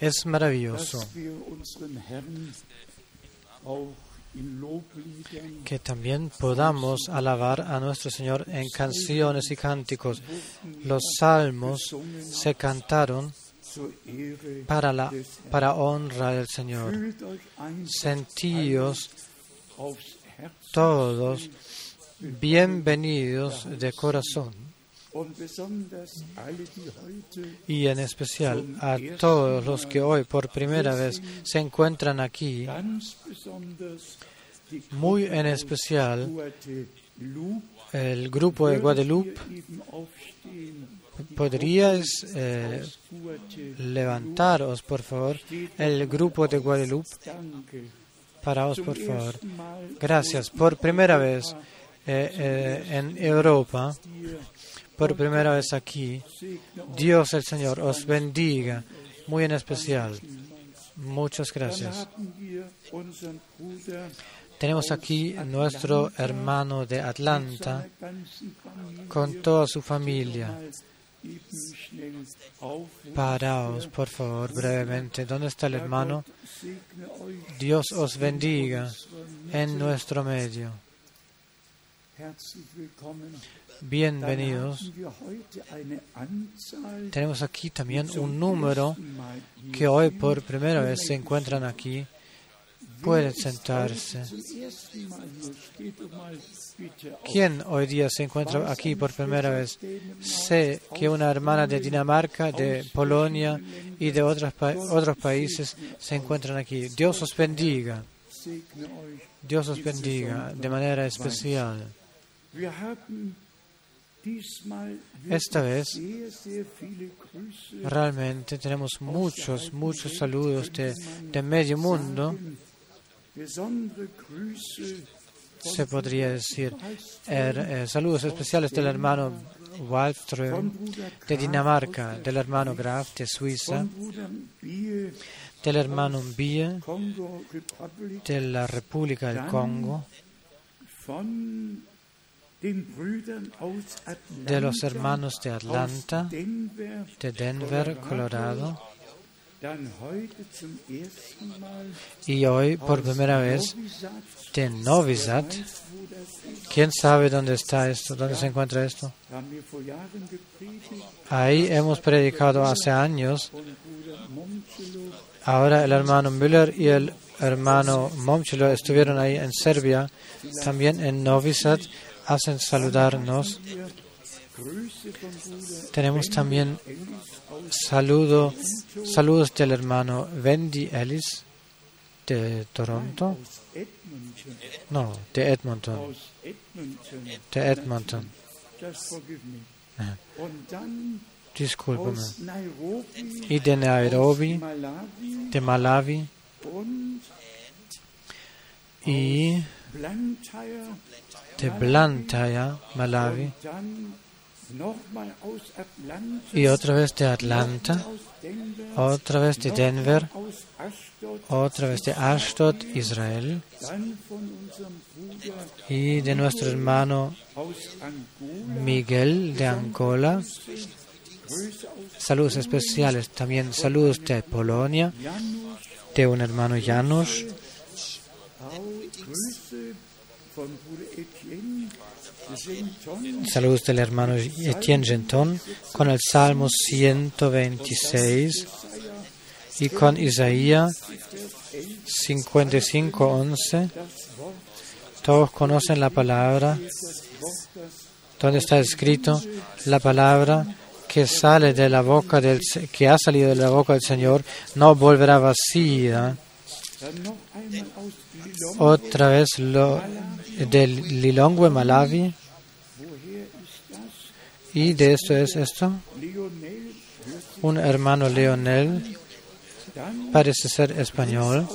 Es maravilloso que también podamos alabar a nuestro Señor en canciones y cánticos. Los salmos se cantaron para, la, para honra del Señor. Sentíos todos bienvenidos de corazón y en especial a todos los que hoy por primera vez se encuentran aquí, muy en especial el grupo de Guadalupe. ¿Podríais eh, levantaros, por favor, el grupo de Guadalupe? Paraos, por favor. Gracias. Por primera vez eh, eh, en Europa, por primera vez aquí, Dios el Señor os bendiga muy en especial. Muchas gracias. Tenemos aquí nuestro hermano de Atlanta con toda su familia. Paraos, por favor, brevemente. ¿Dónde está el hermano? Dios os bendiga en nuestro medio. Bienvenidos. Tenemos aquí también un número que hoy por primera vez se encuentran aquí. Pueden sentarse. ¿Quién hoy día se encuentra aquí por primera vez? Sé que una hermana de Dinamarca, de Polonia y de otros, otros países se encuentran aquí. Dios os bendiga. Dios os bendiga de manera especial. Esta vez realmente tenemos muchos, muchos saludos de, de medio mundo. Se podría decir er, eh, saludos especiales del hermano Wallström de Dinamarca, del hermano Graf de Suiza, del hermano Mbie de la República del Congo, de los hermanos de Atlanta, de Denver, Colorado. Y hoy, por primera vez, de Novi Sad. ¿Quién sabe dónde está esto? ¿Dónde se encuentra esto? Ahí hemos predicado hace años. Ahora el hermano Müller y el hermano Momchilo estuvieron ahí en Serbia, también en Novi Sad hacen saludarnos. Tenemos también saludo, saludos del hermano Wendy Ellis de Toronto. No, de Edmonton. De Edmonton. Discúlpame. Y de Nairobi, de Malawi. Y de Blantyre, Malawi, y otra vez de Atlanta, otra vez de Denver, otra vez de Ashdod, Israel, y de nuestro hermano Miguel de Angola. Saludos especiales, también saludos de Polonia, de un hermano Janusz. Saludos del hermano Etienne Genton con el Salmo 126 y con Isaías 55:11. Todos conocen la palabra donde está escrito la palabra que sale de la boca del que ha salido de la boca del Señor no volverá vacía. Otra vez lo del Lilongwe Malawi. Y de esto es esto. Un hermano Leonel, parece ser español.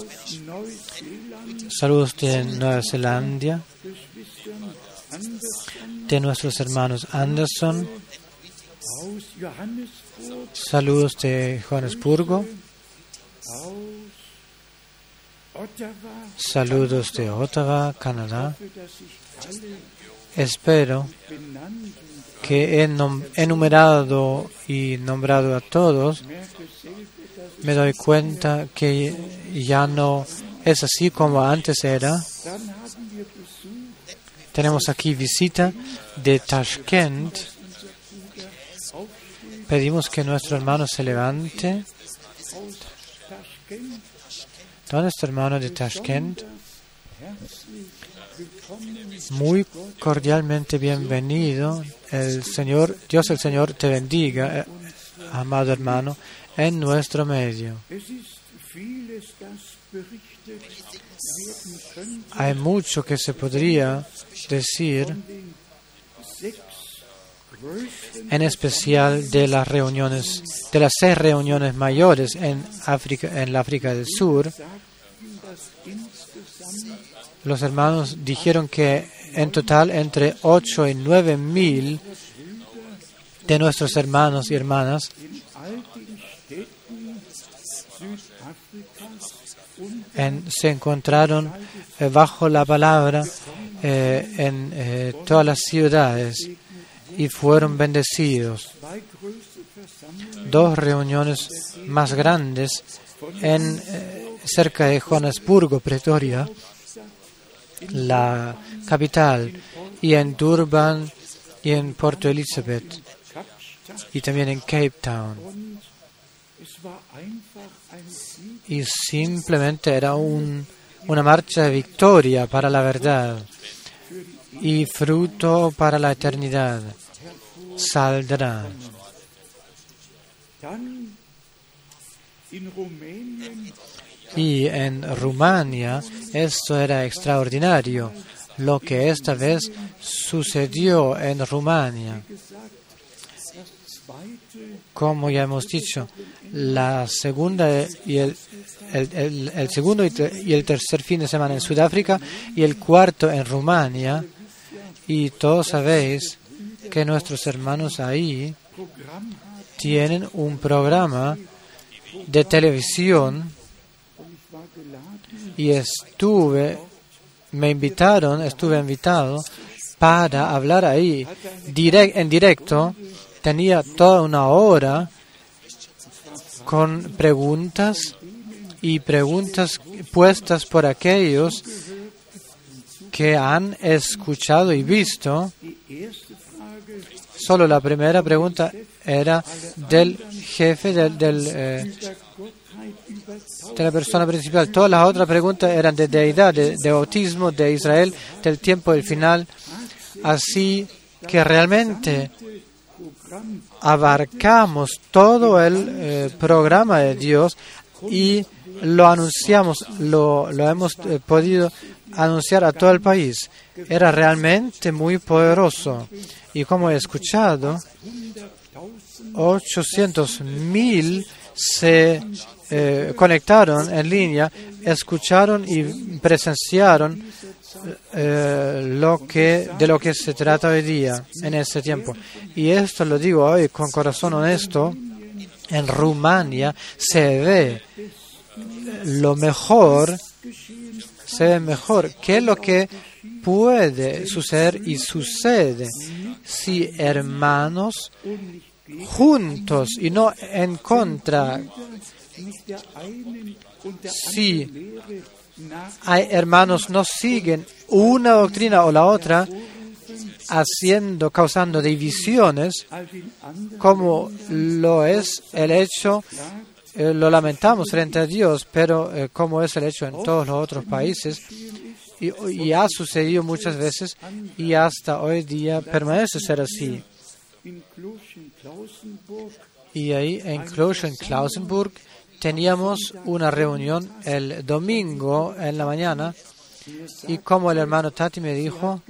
Saludos de Nueva Zelanda, de nuestros hermanos Anderson. Saludos de Johannesburgo. Saludos de Ottawa, Canadá. espero que he enumerado y nombrado a todos, me doy cuenta que ya no es así como antes era. Tenemos aquí visita de Tashkent. Pedimos que nuestro hermano se levante. ¿Dónde está hermano de Tashkent? Muy cordialmente bienvenido. El Señor, Dios el Señor te bendiga, eh, amado hermano, en nuestro medio. Hay mucho que se podría decir, en especial de las reuniones, de las seis reuniones mayores en África, en la África del Sur. Los hermanos dijeron que en total entre 8 y 9 mil de nuestros hermanos y hermanas se encontraron eh, bajo la palabra eh, en eh, todas las ciudades y fueron bendecidos. Dos reuniones más grandes en cerca de Johannesburgo, Pretoria, la capital, y en Durban y en Puerto Elizabeth y también en Cape Town. Y simplemente era un, una marcha de victoria para la verdad y fruto para la eternidad. Saldrá. Y en Rumania esto era extraordinario, lo que esta vez sucedió en Rumania. Como ya hemos dicho, la segunda y el, segundo y el tercer fin de semana en Sudáfrica y el cuarto en Rumania. Y todos sabéis que nuestros hermanos ahí tienen un programa de televisión y estuve, me invitaron, estuve invitado para hablar ahí en directo. Tenía toda una hora con preguntas y preguntas puestas por aquellos que han escuchado y visto. Solo la primera pregunta era del jefe del, eh, de la persona principal. Todas las otras preguntas eran de deidad, de, de bautismo, de Israel, del tiempo del final. Así que realmente abarcamos todo el eh, programa de Dios y lo anunciamos, lo, lo hemos eh, podido anunciar a todo el país. Era realmente muy poderoso. Y como he escuchado, 800 mil se eh, conectaron en línea, escucharon y presenciaron eh, lo que, de lo que se trata hoy día, en este tiempo. Y esto lo digo hoy con corazón honesto. En Rumania se ve lo mejor, se ve mejor que lo que puede suceder y sucede si hermanos juntos y no en contra, si hay hermanos no siguen una doctrina o la otra, haciendo, causando divisiones, como lo es el hecho, eh, lo lamentamos frente a Dios, pero eh, como es el hecho en todos los otros países, y, y, ha sucedido muchas veces y hasta hoy día permanece ser así. Y ahí en Klausenburg teníamos una reunión el domingo en la mañana y como el hermano Tati me dijo,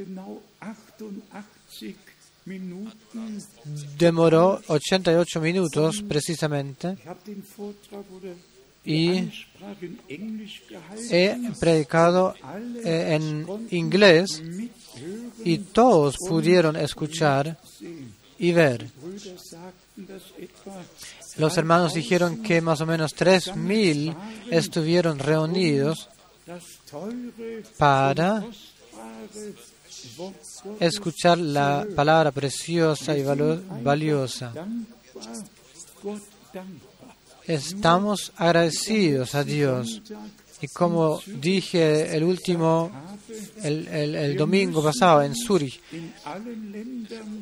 demoró 88 minutos precisamente y he predicado eh, en inglés y todos pudieron escuchar y ver. Los hermanos dijeron que más o menos 3.000 estuvieron reunidos para escuchar la palabra preciosa y valiosa. Estamos agradecidos a Dios. Y como dije el último, el, el, domingo pasado en Zurich,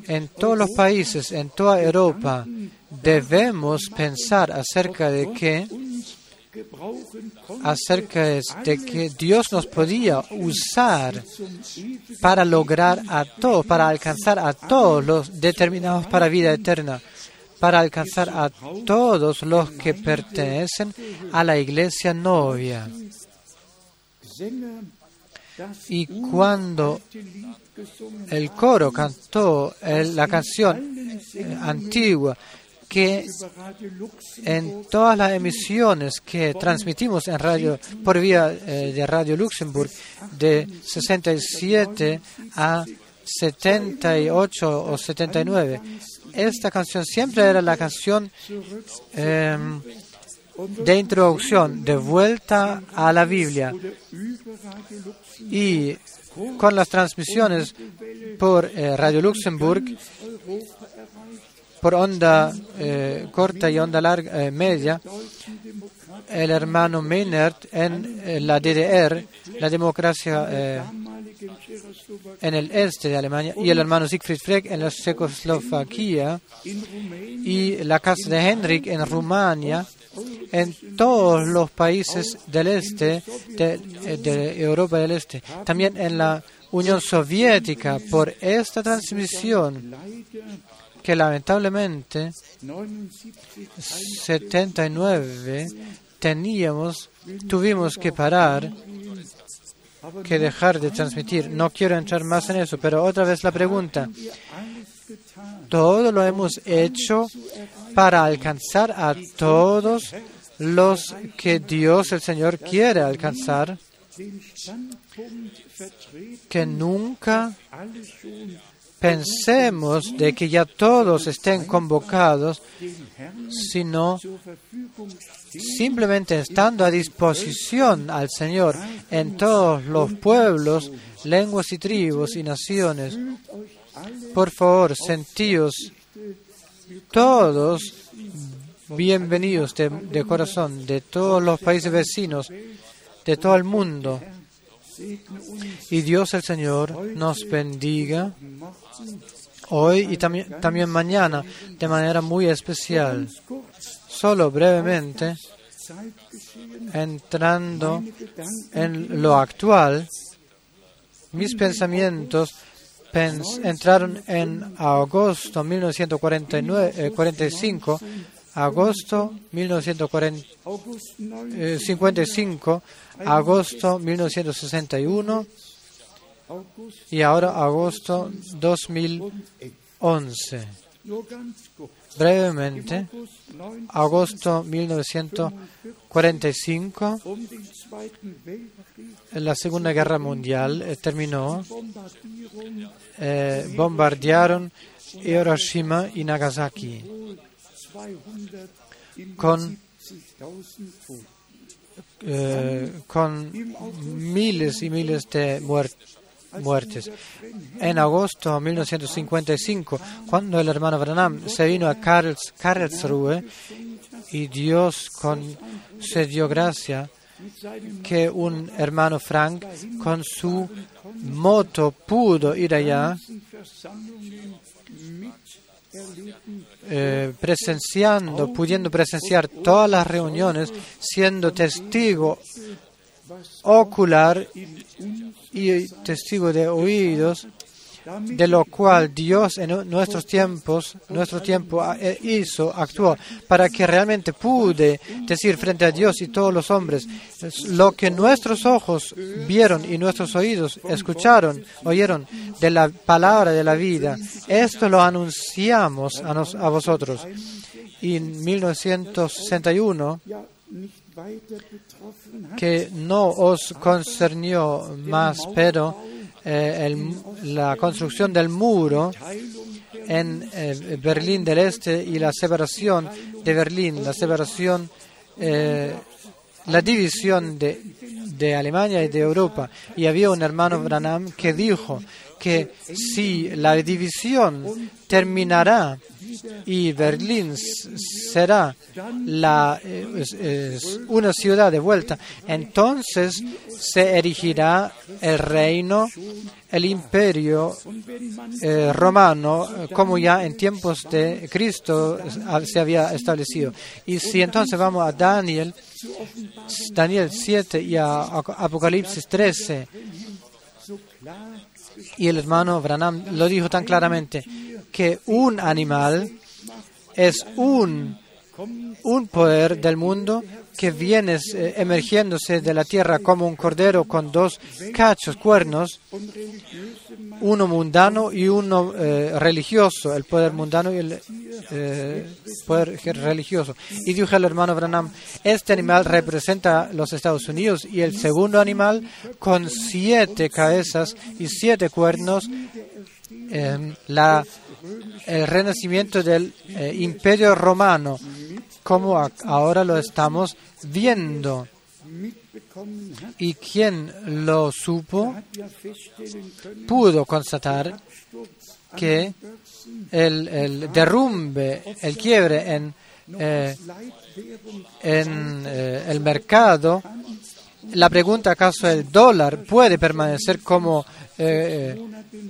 en todos los países, en toda Europa, debemos pensar acerca de que acerca de que Dios nos podía usar para lograr a todos, para alcanzar a todos los determinados para vida eterna, para alcanzar a todos los que pertenecen a la iglesia novia. Y cuando el coro cantó la canción eh, antigua, que en todas las emisiones que transmitimos en radio por vía eh, de Radio Luxemburg de 67 a 78 o 79, esta canción siempre era la canción em, de introducción, de vuelta a la Biblia. Y con las transmisiones por eh, Radio Luxemburg por onda eh, corta y onda larga, eh, media, el hermano Meinert en eh, la DDR, la democracia en el este de Alemania, y el hermano Siegfried Freck en la Checoslovaquia, y la casa de Henrik en Rumania, en todos los países del este, de, de Europa del Este, también en la Unión Soviética, por esta transmisión que lamentablemente 79 teníamos, tuvimos que parar, que dejar de transmitir. No quiero entrar más en eso, pero otra vez la pregunta. Todo lo hemos hecho para alcanzar a todos los que Dios el Señor quiere alcanzar, que nunca pensemos de que ya todos estén convocados, sino simplemente estando a disposición al Señor en todos los pueblos, lenguas y tribus y naciones. Por favor, sentíos todos bienvenidos de, corazón, de todos los países vecinos, de todo el mundo. Y Dios el Señor nos bendiga hoy y también mañana de manera muy especial. Solo brevemente, entrando en lo actual, mis pensamientos entraron en agosto 1945 agosto 1955, agosto 1961 y ahora agosto 2011. Brevemente, agosto 1945, la Segunda Guerra Mundial eh, terminó, eh, bombardearon Hiroshima y Nagasaki con, eh, con miles y miles de muertes. En agosto de 1955, cuando el hermano Branham se vino a Karlsruhe y Dios concedió gracia que un hermano Frank con su moto pudo ir allá eh, presenciando, pudiendo presenciar todas las reuniones, siendo testigo ocular y testigo de oídos de lo cual Dios en nuestros tiempos, nuestro tiempo eh, hizo, actuó, para que realmente pude decir frente a Dios y todos los hombres lo que nuestros ojos vieron y nuestros oídos escucharon, oyeron de la palabra de la vida. Esto lo anunciamos a, a vosotros. Y en 1961 que no os concernió más, pero eh, la construcción del muro en eh, Berlín del Este y la separación de Berlín, la separación, eh, la división de, de Alemania y de Europa. Y había un hermano Branham que dijo que si la división terminará y Berlín será eh, una ciudad de vuelta, entonces se erigirá el reino, el imperio eh, romano, como ya en tiempos de Cristo se había establecido. Y si entonces vamos a Daniel, Daniel 7 y a Apocalipsis 13, y el hermano Branham lo dijo tan claramente, que un animal es un, un poder del mundo que viene eh, emergiéndose de la tierra como un cordero con dos cachos, cuernos, uno mundano y uno eh, religioso, el poder mundano y el eh, poder religioso. Y dijo el hermano Branham, este animal representa los Estados Unidos y el segundo animal con siete cabezas y siete cuernos, la el renacimiento del imperio romano, como ahora lo estamos viendo. Y quien lo supo pudo constatar que el, derrumbe, el quiebre en, eh, eh, el mercado, la pregunta acaso el dólar puede permanecer como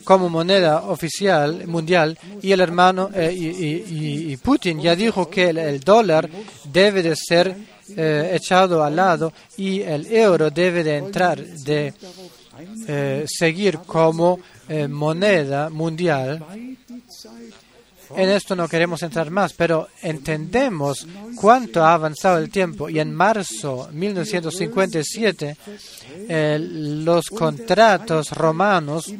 como moneda oficial mundial y el hermano eh, y, Putin ya dijo que el, dólar debe de ser eh, echado al lado y el euro debe de entrar de eh, seguir como moneda mundial en esto no queremos entrar más, pero entendemos cuánto ha avanzado el tiempo y en marzo de 1957 los contratos romanos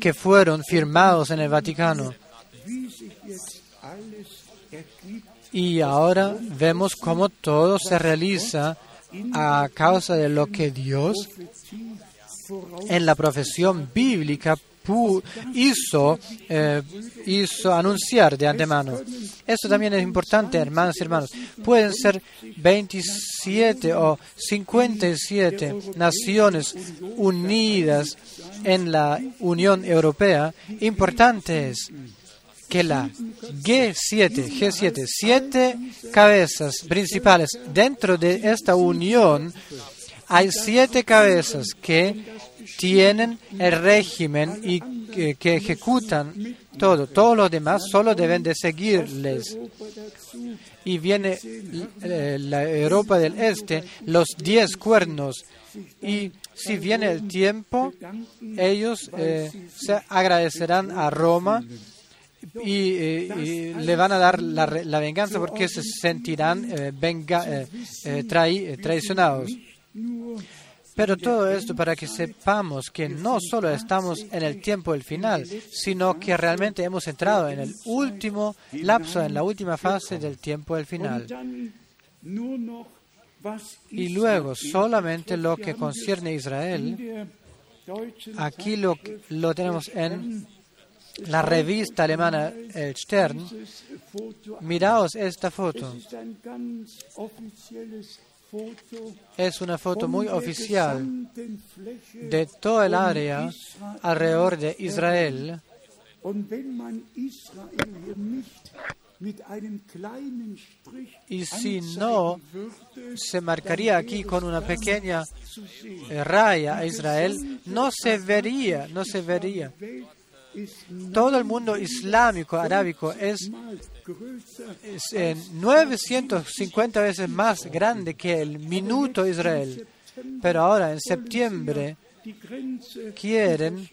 que fueron firmados en el Vaticano. Y ahora vemos cómo todo se realiza a causa de lo que Dios en la profesión bíblica hizo, eh, hizo anunciar de antemano. Esto también es importante, hermanos y hermanos. Pueden ser 27 o 57 naciones unidas en la Unión Europea. Importante es que la G7, G7, siete cabezas principales dentro de esta unión, hay siete cabezas que tienen el régimen y que, ejecutan todo. Todos los demás solo deben de seguirles. Y viene eh, la Europa del Este, los diez cuernos. Y si viene el tiempo, ellos eh, se agradecerán a Roma y, eh, le van a dar la, venganza porque se sentirán venga, traicionados. Pero todo esto para que sepamos que no solo estamos en el tiempo del final, sino que realmente hemos entrado en el último lapso, en la última fase del tiempo del final. Y luego solamente lo que concierne a Israel, aquí lo, lo tenemos en la revista alemana El Stern. Miraos esta foto. Es una foto muy oficial de todo el área alrededor de Israel. Y si no, se marcaría aquí con una pequeña raya a Israel, no se vería, no se vería. Todo el mundo islámico, arábico, es, 950 veces más grande que el minuto Israel. Pero ahora, en septiembre, quieren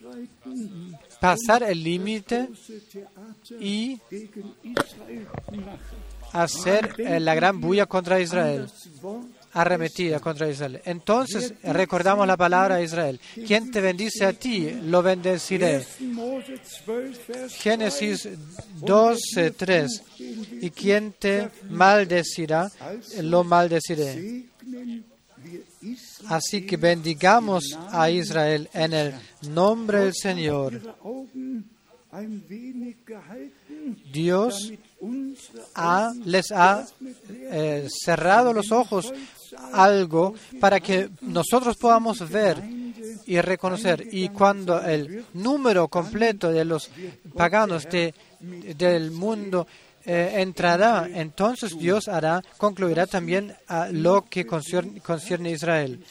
pasar el límite y hacer eh, la gran bulla contra Israel arremetida contra Israel. Entonces recordamos la palabra de Israel. Quien te bendice a ti, lo bendeciré. Génesis 12, 3. Y quien te maldecirá, lo maldeciré. Así que bendigamos a Israel en el nombre del Señor. Dios les ha eh, cerrado los ojos algo para que nosotros podamos ver y reconocer. Y cuando el número completo de los paganos de, del mundo eh, entrará, entonces Dios hará, concluirá también lo que concierne, a Israel.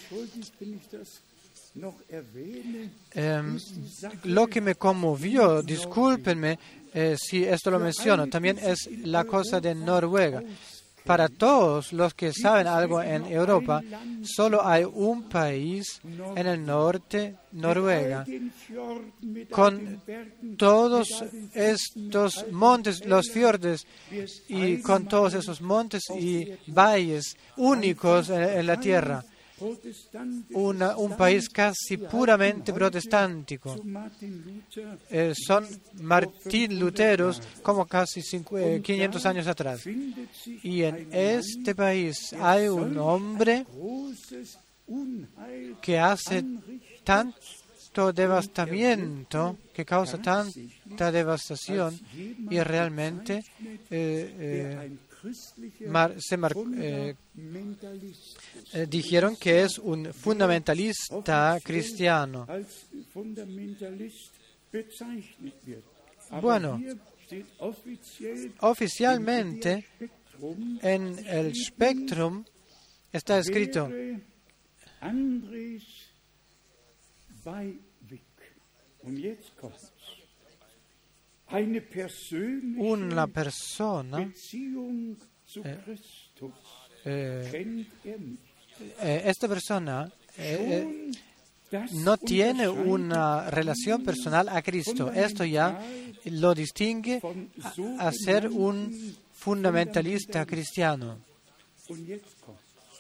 Em, lo que me conmovió, discúlpenme eh, si esto lo menciono, también es la cosa de Noruega. Para todos los que saben algo en Europa, solo hay un país en el norte, Noruega, con todos estos montes, los fiordes, y con todos esos montes y valles únicos en la tierra un país casi puramente protestántico. Eh, son Martín Luteros como casi 500 eh, años atrás. Y en este país hay un hombre que hace tanto devastamiento, que causa tanta devastación y realmente eh, se eh, eh, dijeron que es un fundamentalista cristiano. Bueno, oficialmente en el Spectrum está escrito una persona eh, eh, eh, esta persona no tiene una relación personal a Cristo. Esto ya lo distingue a, ser un fundamentalista cristiano.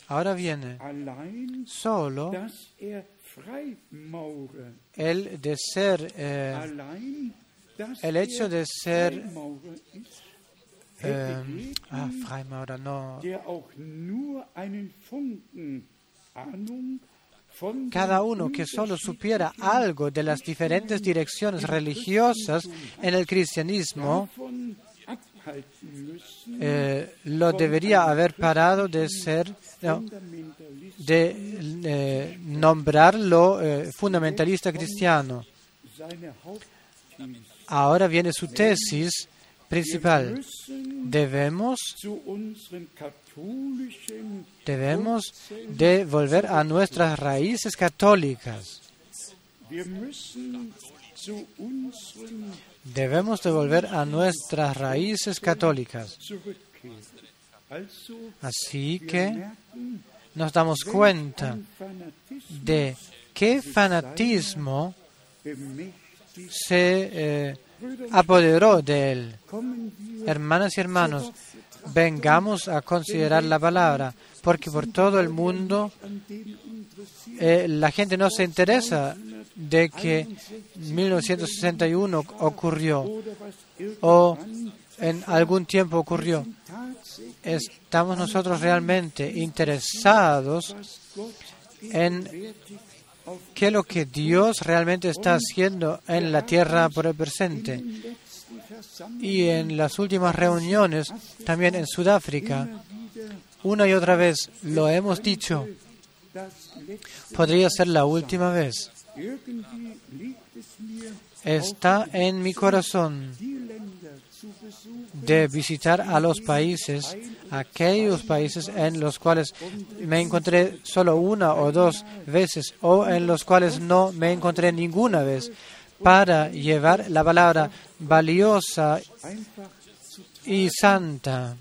Ahora viene. Solo el de ser el hecho de ser eh, ah, Freimaurer, no. Cada uno que solo supiera algo de las diferentes direcciones religiosas en el cristianismo eh, lo debería haber parado de ser, de eh, nombrarlo fundamentalista cristiano. Ahora viene su tesis principal. Debemos, debemos de volver a nuestras raíces católicas. Debemos de volver a nuestras raíces católicas. Así que nos damos cuenta de qué fanatismo se eh, apoderó de él. Hermanas y hermanos, vengamos a considerar la palabra, porque por todo el mundo eh, la gente no se interesa de que 1961 ocurrió o en algún tiempo ocurrió. Estamos nosotros realmente interesados en qué es lo que Dios realmente está haciendo en la tierra por el presente. Y en las últimas reuniones, también en Sudáfrica, una y otra vez lo hemos dicho, podría ser la última vez. Está en mi corazón de visitar a los países, aquellos países en los cuales me encontré solo una o dos veces o en los cuales no me encontré ninguna vez, para llevar la palabra valiosa y santa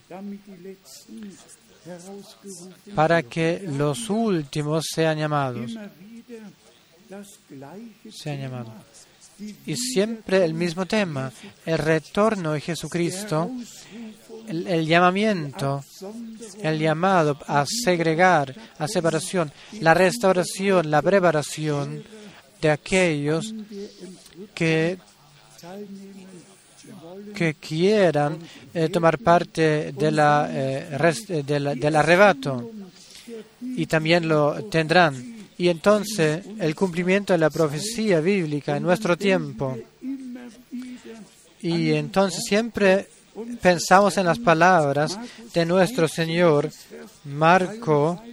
para que los últimos sean llamados. Sean llamados. Y siempre el mismo tema, el retorno de Jesucristo, el, llamamiento, el llamado a segregar, a separación, la restauración, la preparación de aquellos que, que quieran eh, tomar parte de la, eh, del arrebato. Y también lo tendrán y entonces el cumplimiento de la profecía bíblica en nuestro tiempo. Y entonces siempre pensamos en las palabras de nuestro Señor, Marco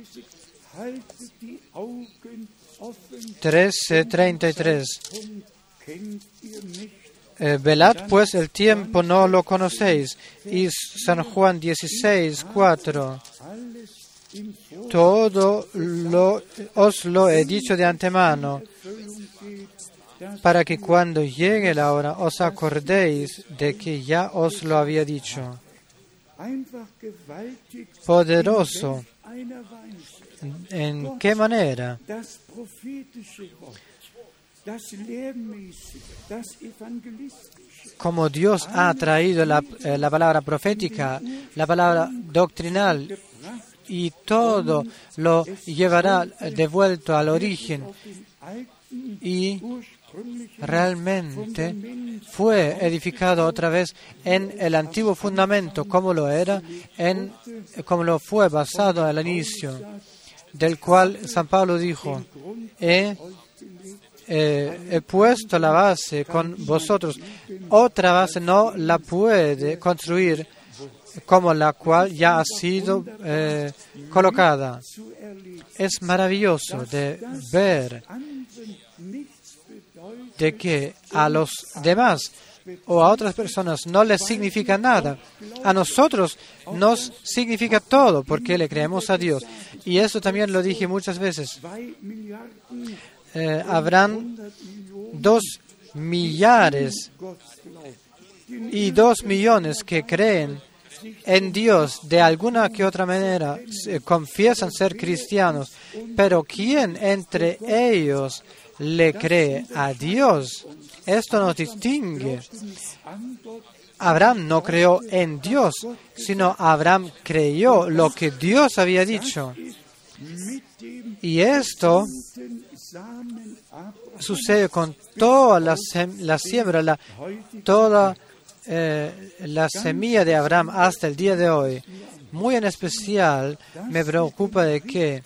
13:33. Eh, velad pues el tiempo, no lo conocéis. Y San Juan 16:4. Todo lo, os lo he dicho de antemano, para que cuando llegue la hora os acordéis de que ya os lo había dicho. Poderoso. ¿En qué manera? Como Dios ha traído la, eh, la palabra profética, la palabra doctrinal y todo lo llevará de vuelta al origen. Y realmente fue edificado otra vez en el antiguo fundamento como lo era en como lo fue basado al inicio del cual San Pablo dijo he, eh, he puesto la base con vosotros. Otra base no la puede construir como la cual ya ha sido eh, colocada. Es maravilloso de ver de que a los demás o a otras personas no les significa nada. A nosotros nos significa todo porque le creemos a Dios. Y eso también lo dije muchas veces. Eh, habrán dos millares y dos millones que creen en Dios de alguna que otra manera confiesan ser cristianos, pero ¿quién entre ellos le cree a Dios? Esto nos distingue. Abraham no creó en Dios, sino Abraham creyó lo que Dios había dicho. Y esto sucede con toda la, la siembra, la, toda eh, la semilla de Abraham hasta el día de hoy. Muy en especial me preocupa de que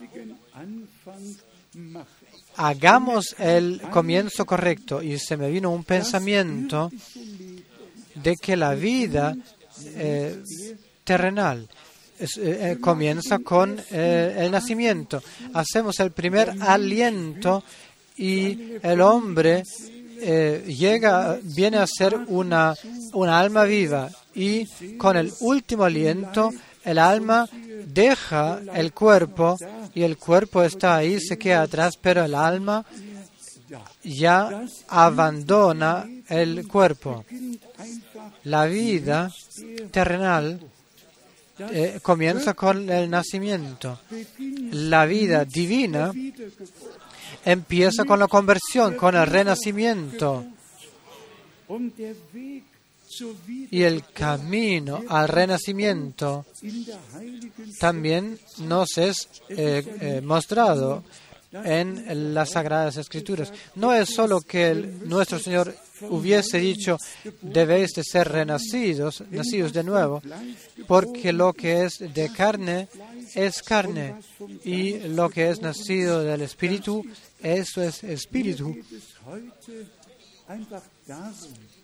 hagamos el comienzo correcto y se me vino un pensamiento de que la vida eh, terrenal eh, comienza con el nacimiento. Hacemos el primer aliento y el hombre eh, llega, viene a ser una, una alma viva y con el último aliento el alma deja el cuerpo y el cuerpo está ahí, se queda atrás, pero el alma ya abandona el cuerpo. La vida terrenal eh, comienza con el nacimiento. La vida divina empieza con la conversión, con el renacimiento. Y el camino al renacimiento también nos es eh, eh, mostrado en las Sagradas Escrituras. No es solo que nuestro Señor hubiese dicho, debéis de ser renacidos, nacidos de nuevo, porque lo que es de carne es carne y lo que es nacido del Espíritu, eso es Espíritu.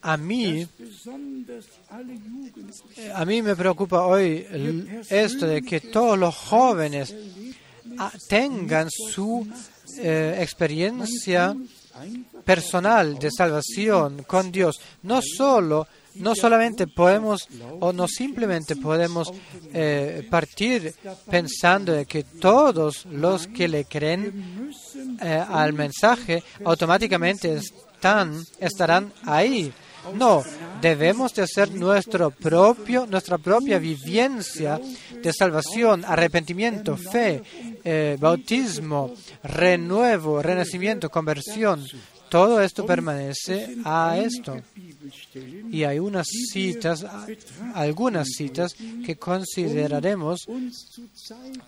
A mí, a mí me preocupa hoy esto de que todos los jóvenes ah, tengan su eh, experiencia personal de salvación con Dios. No solo, no solamente podemos o no simplemente podemos eh, partir pensando de que todos los que le creen eh, al mensaje automáticamente están, estarán ahí. No, debemos de hacer nuestro propio, nuestra propia vivencia de salvación, arrepentimiento, fe, eh, bautismo, renuevo, renacimiento, conversión. Todo esto permanece a esto. Y hay unas citas, algunas citas que consideraremos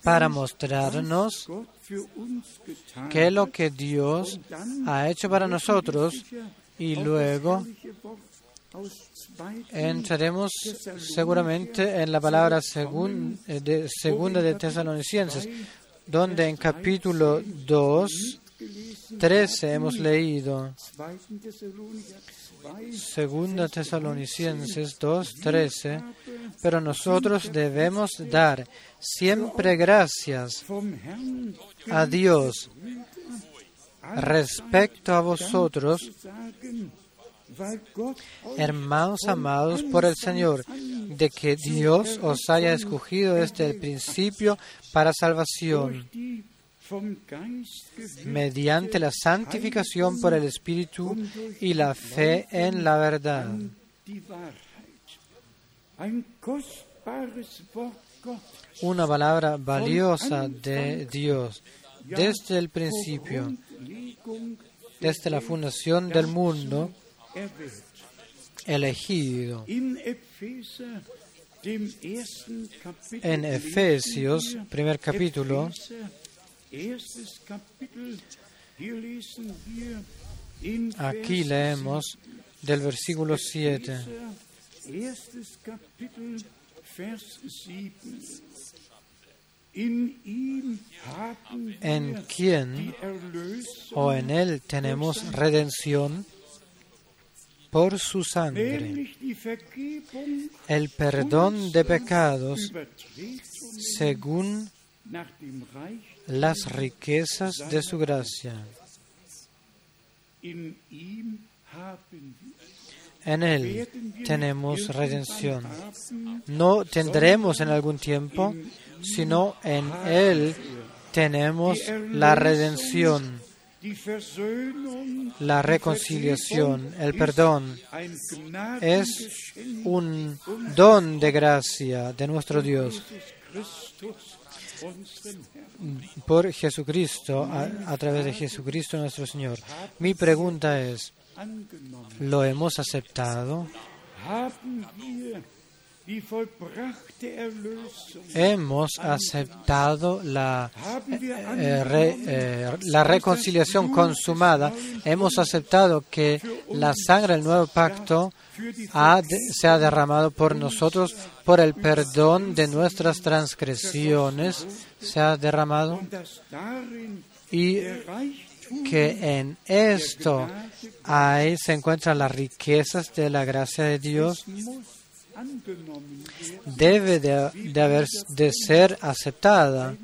para mostrarnos qué es lo que Dios ha hecho para nosotros y luego entraremos seguramente en la palabra eh, segunda de Tesalonicenses, donde en capítulo 2, 13 hemos leído. Segunda Tesalonicenses 2, 13. Pero nosotros debemos dar siempre gracias a Dios respecto a vosotros, hermanos amados por el Señor, de que Dios os haya escogido desde el principio para salvación, mediante la santificación por el Espíritu y la fe en la verdad. Una palabra valiosa de Dios desde el principio, desde la fundación del mundo, elegido. En Efesios, primer capítulo, aquí leemos del versículo 7. En quien o en él tenemos redención por su sangre, el perdón de pecados según las riquezas de su gracia. En Él tenemos redención. No tendremos en algún tiempo, sino en Él tenemos la redención, la reconciliación, el perdón. Es un don de gracia de nuestro Dios por Jesucristo, a, través de Jesucristo nuestro Señor. Mi pregunta es, ¿lo hemos aceptado? Hemos aceptado la, eh, re, eh, la reconciliación consumada. Hemos aceptado que la sangre del nuevo pacto ha se ha derramado por nosotros por el perdón de nuestras transgresiones. Se ha derramado. Y que en esto ahí se encuentran las riquezas de la gracia de Dios debe de, haber, de ser aceptada,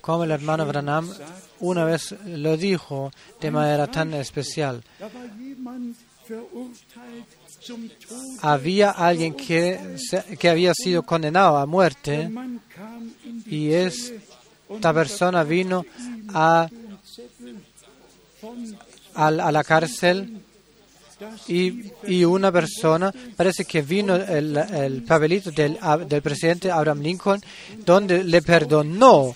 como el hermano Branham una vez lo dijo de manera tan especial. Había alguien que, que había sido condenado a muerte y esta persona vino a, a la cárcel y, y, una persona, parece que vino el, el papelito del, del, presidente Abraham Lincoln, donde le perdonó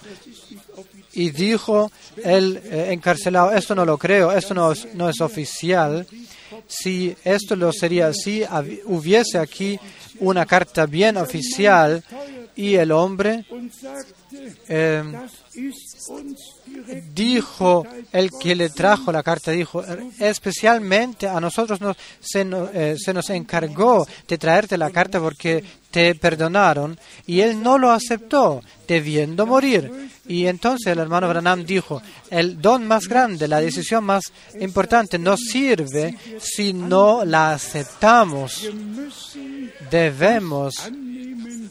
y dijo el eh, encarcelado, esto no lo creo, esto no es, no es oficial. Si esto lo sería así, hubiese aquí una carta bien oficial y el hombre eh, dijo, el que le trajo la carta dijo, especialmente a nosotros nos, se, eh, se nos encargó de traerte la carta porque te perdonaron y él no lo aceptó, debiendo morir. Y entonces el hermano Branham dijo, el don más grande, la decisión más importante no sirve si no la aceptamos. Debemos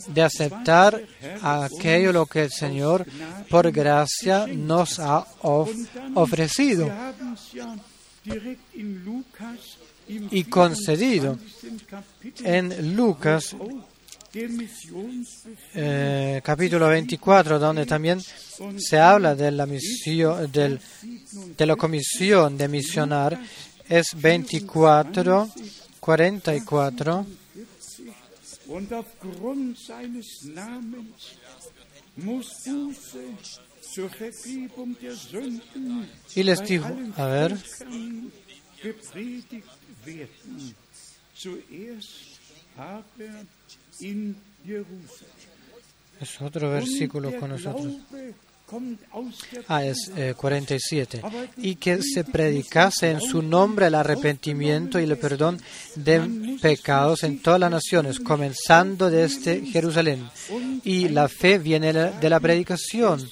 de aceptar aquello lo que el Señor por gracia nos ha of ofrecido y concedido. En Lucas eh, capítulo 24, donde también se habla de la misión, del, de la comisión de misionar, es 24, 44. Y les dijo, a ver, gepredigt werden. Zuerst aber in Jerusalem. Es otro versículo con nosotros. Ah, es eh, 47. Y que se predicase en su nombre el arrepentimiento y el perdón de pecados en todas las naciones, comenzando desde Jerusalén. Y la fe viene de la predicación.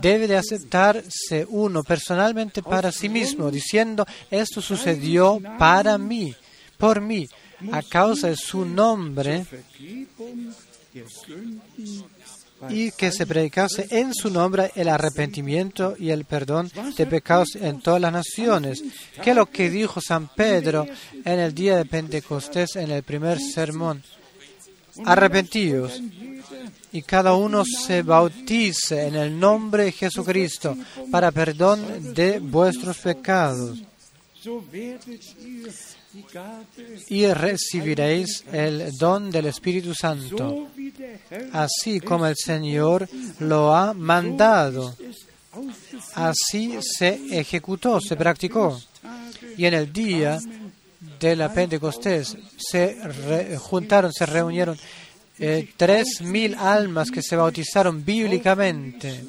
Debe de aceptarse uno personalmente para sí mismo, diciendo, esto sucedió para mí, por mí, a causa de su nombre y que se predicase en su nombre el arrepentimiento y el perdón de pecados en todas las naciones. Que lo que dijo San Pedro en el día de Pentecostés en el primer sermón. Arrepentidos y cada uno se bautice en el nombre de Jesucristo para perdón de vuestros pecados y recibiréis el don del Espíritu Santo, así como el Señor lo ha mandado. Así se ejecutó, se practicó. Y en el día de la Pentecostés se juntaron, se reunieron eh, tres mil almas que se bautizaron bíblicamente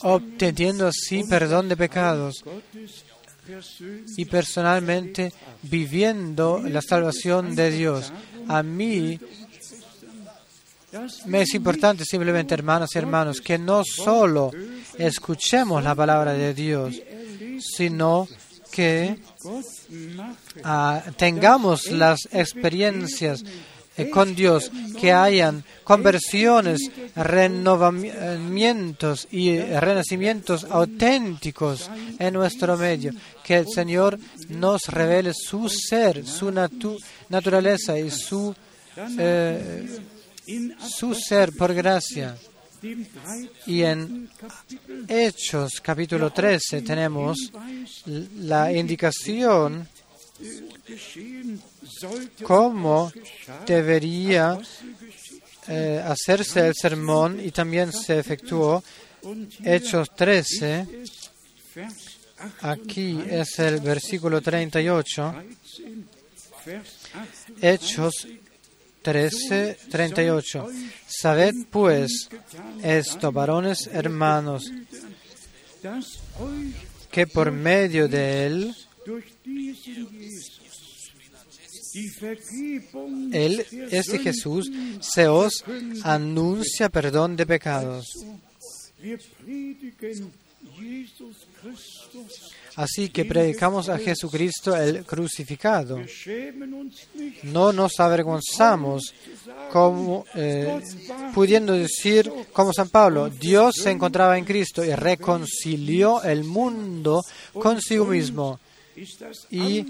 obteniendo así perdón de pecados y personalmente viviendo la salvación de Dios. A mí me es importante simplemente, hermanos y hermanos, que no solo escuchemos la palabra de Dios, sino que ah, tengamos las experiencias con Dios, que hayan conversiones, renovamientos y renacimientos auténticos en nuestro medio, que el Señor nos revele su ser, su naturaleza y su, eh, su ser por gracia. Y en Hechos capítulo 13 tenemos la indicación cómo debería eh, hacerse el sermón y también se efectuó. Hechos 13, aquí es el versículo 38. Hechos 13, 38. Sabed pues esto, varones hermanos, que por medio de él él, este Jesús, se os anuncia perdón de pecados. Así que predicamos a Jesucristo el crucificado. No nos avergonzamos como, eh, pudiendo decir como San Pablo, Dios se encontraba en Cristo y reconcilió el mundo consigo mismo. Y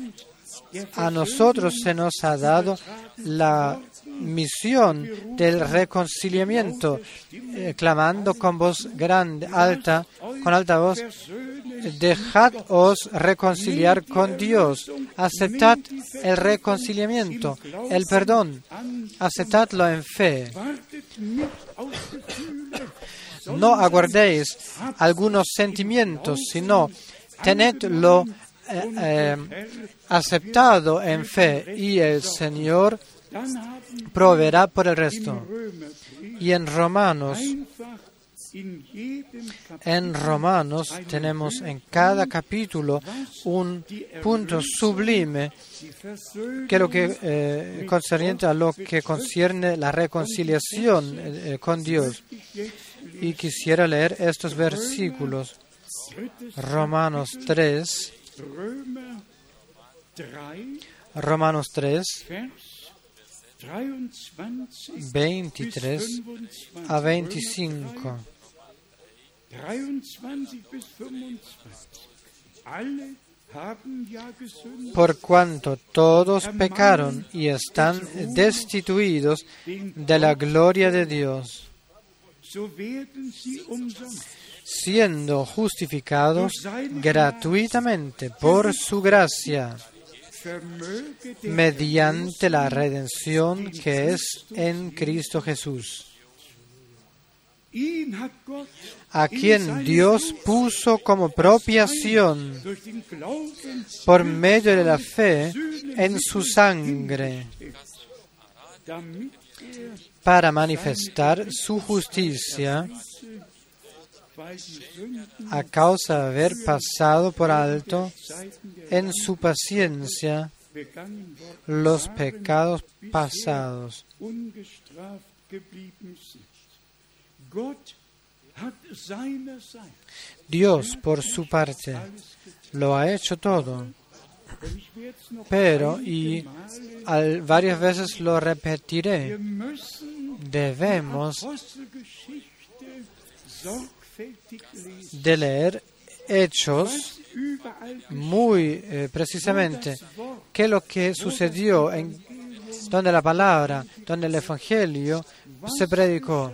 a nosotros se nos ha dado la misión del reconciliamiento, eh, clamando con voz grande, alta, con alta voz, dejados reconciliar con Dios, aceptad el reconciliamiento, el perdón, aceptadlo en fe. No aguardéis algunos sentimientos, sino tenedlo eh, eh, aceptado en fe y el Señor proveerá por el resto. Y en Romanos, en Romanos tenemos en cada capítulo un punto sublime que lo que eh, concerniente a lo que concierne la reconciliación con Dios. Y quisiera leer estos versículos. Romanos 3, Romanos 3, 23 a 25. Por cuanto todos pecaron y están destituidos de la gloria de Dios siendo justificados gratuitamente por su gracia, mediante la redención que es en Cristo Jesús, a quien Dios puso como propiación por medio de la fe en su sangre, para manifestar su justicia a causa de haber pasado por alto en su paciencia los pecados pasados. Dios, por su parte, lo ha hecho todo. Pero, y varias veces lo repetiré, debemos de leer hechos muy eh, precisamente qué es lo que sucedió en donde la palabra, donde el Evangelio se predicó.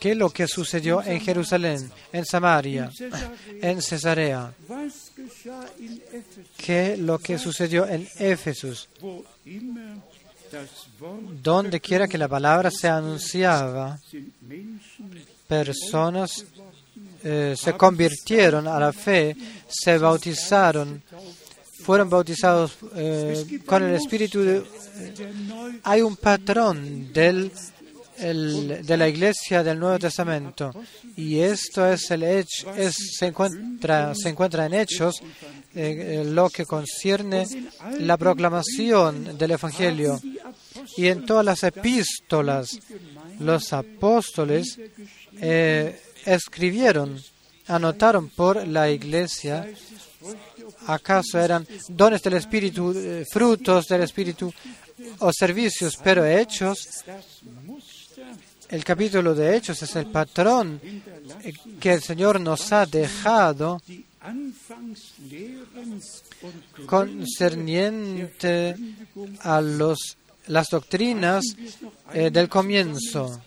¿Qué es lo que sucedió en Jerusalén, en Samaria, en Cesarea? ¿Qué es lo que sucedió en Éfeso? Donde quiera que la palabra se anunciaba, personas eh, se convirtieron a la fe, se bautizaron, fueron bautizados eh, con el Espíritu. Eh, hay un patrón del, de la Iglesia del Nuevo Testamento y esto es el hecho, es, se, encuentra, se encuentra en Hechos lo que concierne la proclamación del Evangelio y en todas las epístolas los apóstoles eh, escribieron, anotaron por la iglesia, acaso eran dones del Espíritu, eh, frutos del Espíritu o servicios, pero hechos, el capítulo de hechos es el patrón eh, que el Señor nos ha dejado concerniente a los, las doctrinas del comienzo.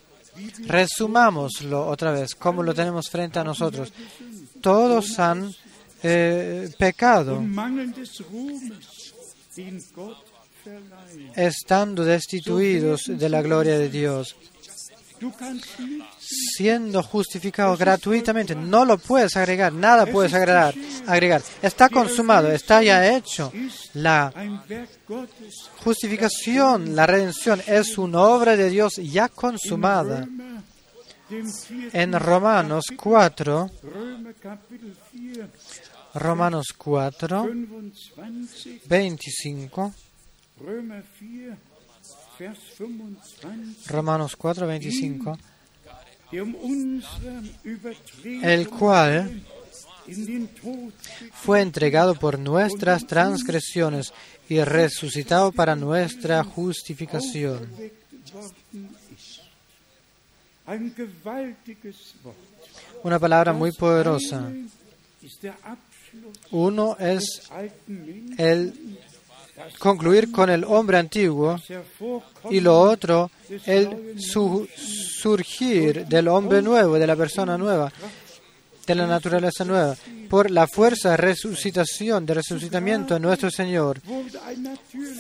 Resumámoslo otra vez, como lo tenemos frente a nosotros. Todos han eh, pecado, estando destituidos de la gloria de Dios siendo justificado gratuitamente. No lo puedes agregar, nada puedes agregar. agregar. Está consumado, está ya hecho. La justificación, la redención es una obra de Dios ya consumada. En Romanos 4, Romanos 4, 25, Romanos 4, 25, el cual fue entregado por nuestras transgresiones y resucitado para nuestra justificación. Una palabra muy poderosa. Uno es el concluir con el hombre antiguo y lo otro, el surgir del hombre nuevo, de la persona nueva, de la naturaleza nueva, por la fuerza de resucitación, de resucitamiento de nuestro Señor.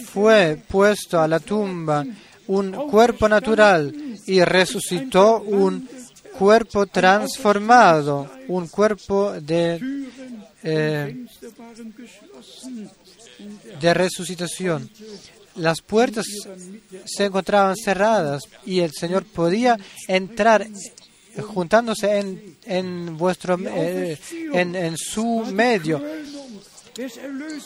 Fue puesto a la tumba un cuerpo natural y resucitó un cuerpo transformado, un cuerpo de eh, de resucitación. Las puertas se encontraban cerradas y el Señor podía entrar juntándose en, en vuestro eh, en, en, su medio.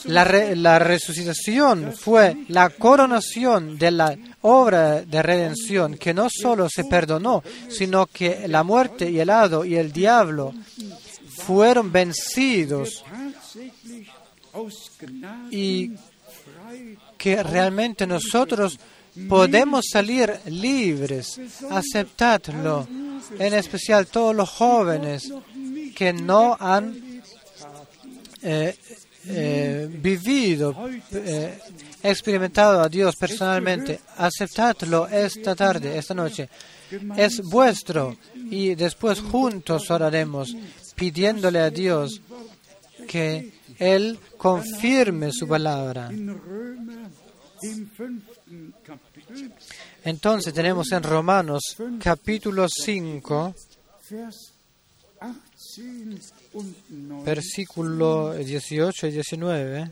La, la resucitación fue la coronación de la obra de redención que no solo se perdonó, sino que la muerte y el hado y el diablo fueron vencidos y que realmente nosotros podemos salir libres. Aceptadlo, en especial todos los jóvenes que no han eh, eh, vivido, eh, experimentado a Dios personalmente. Aceptadlo esta tarde, esta noche. Es vuestro y después juntos oraremos pidiéndole a Dios que Él confirme su palabra. Entonces tenemos en Romanos capítulo 5, versículo 18 y 19.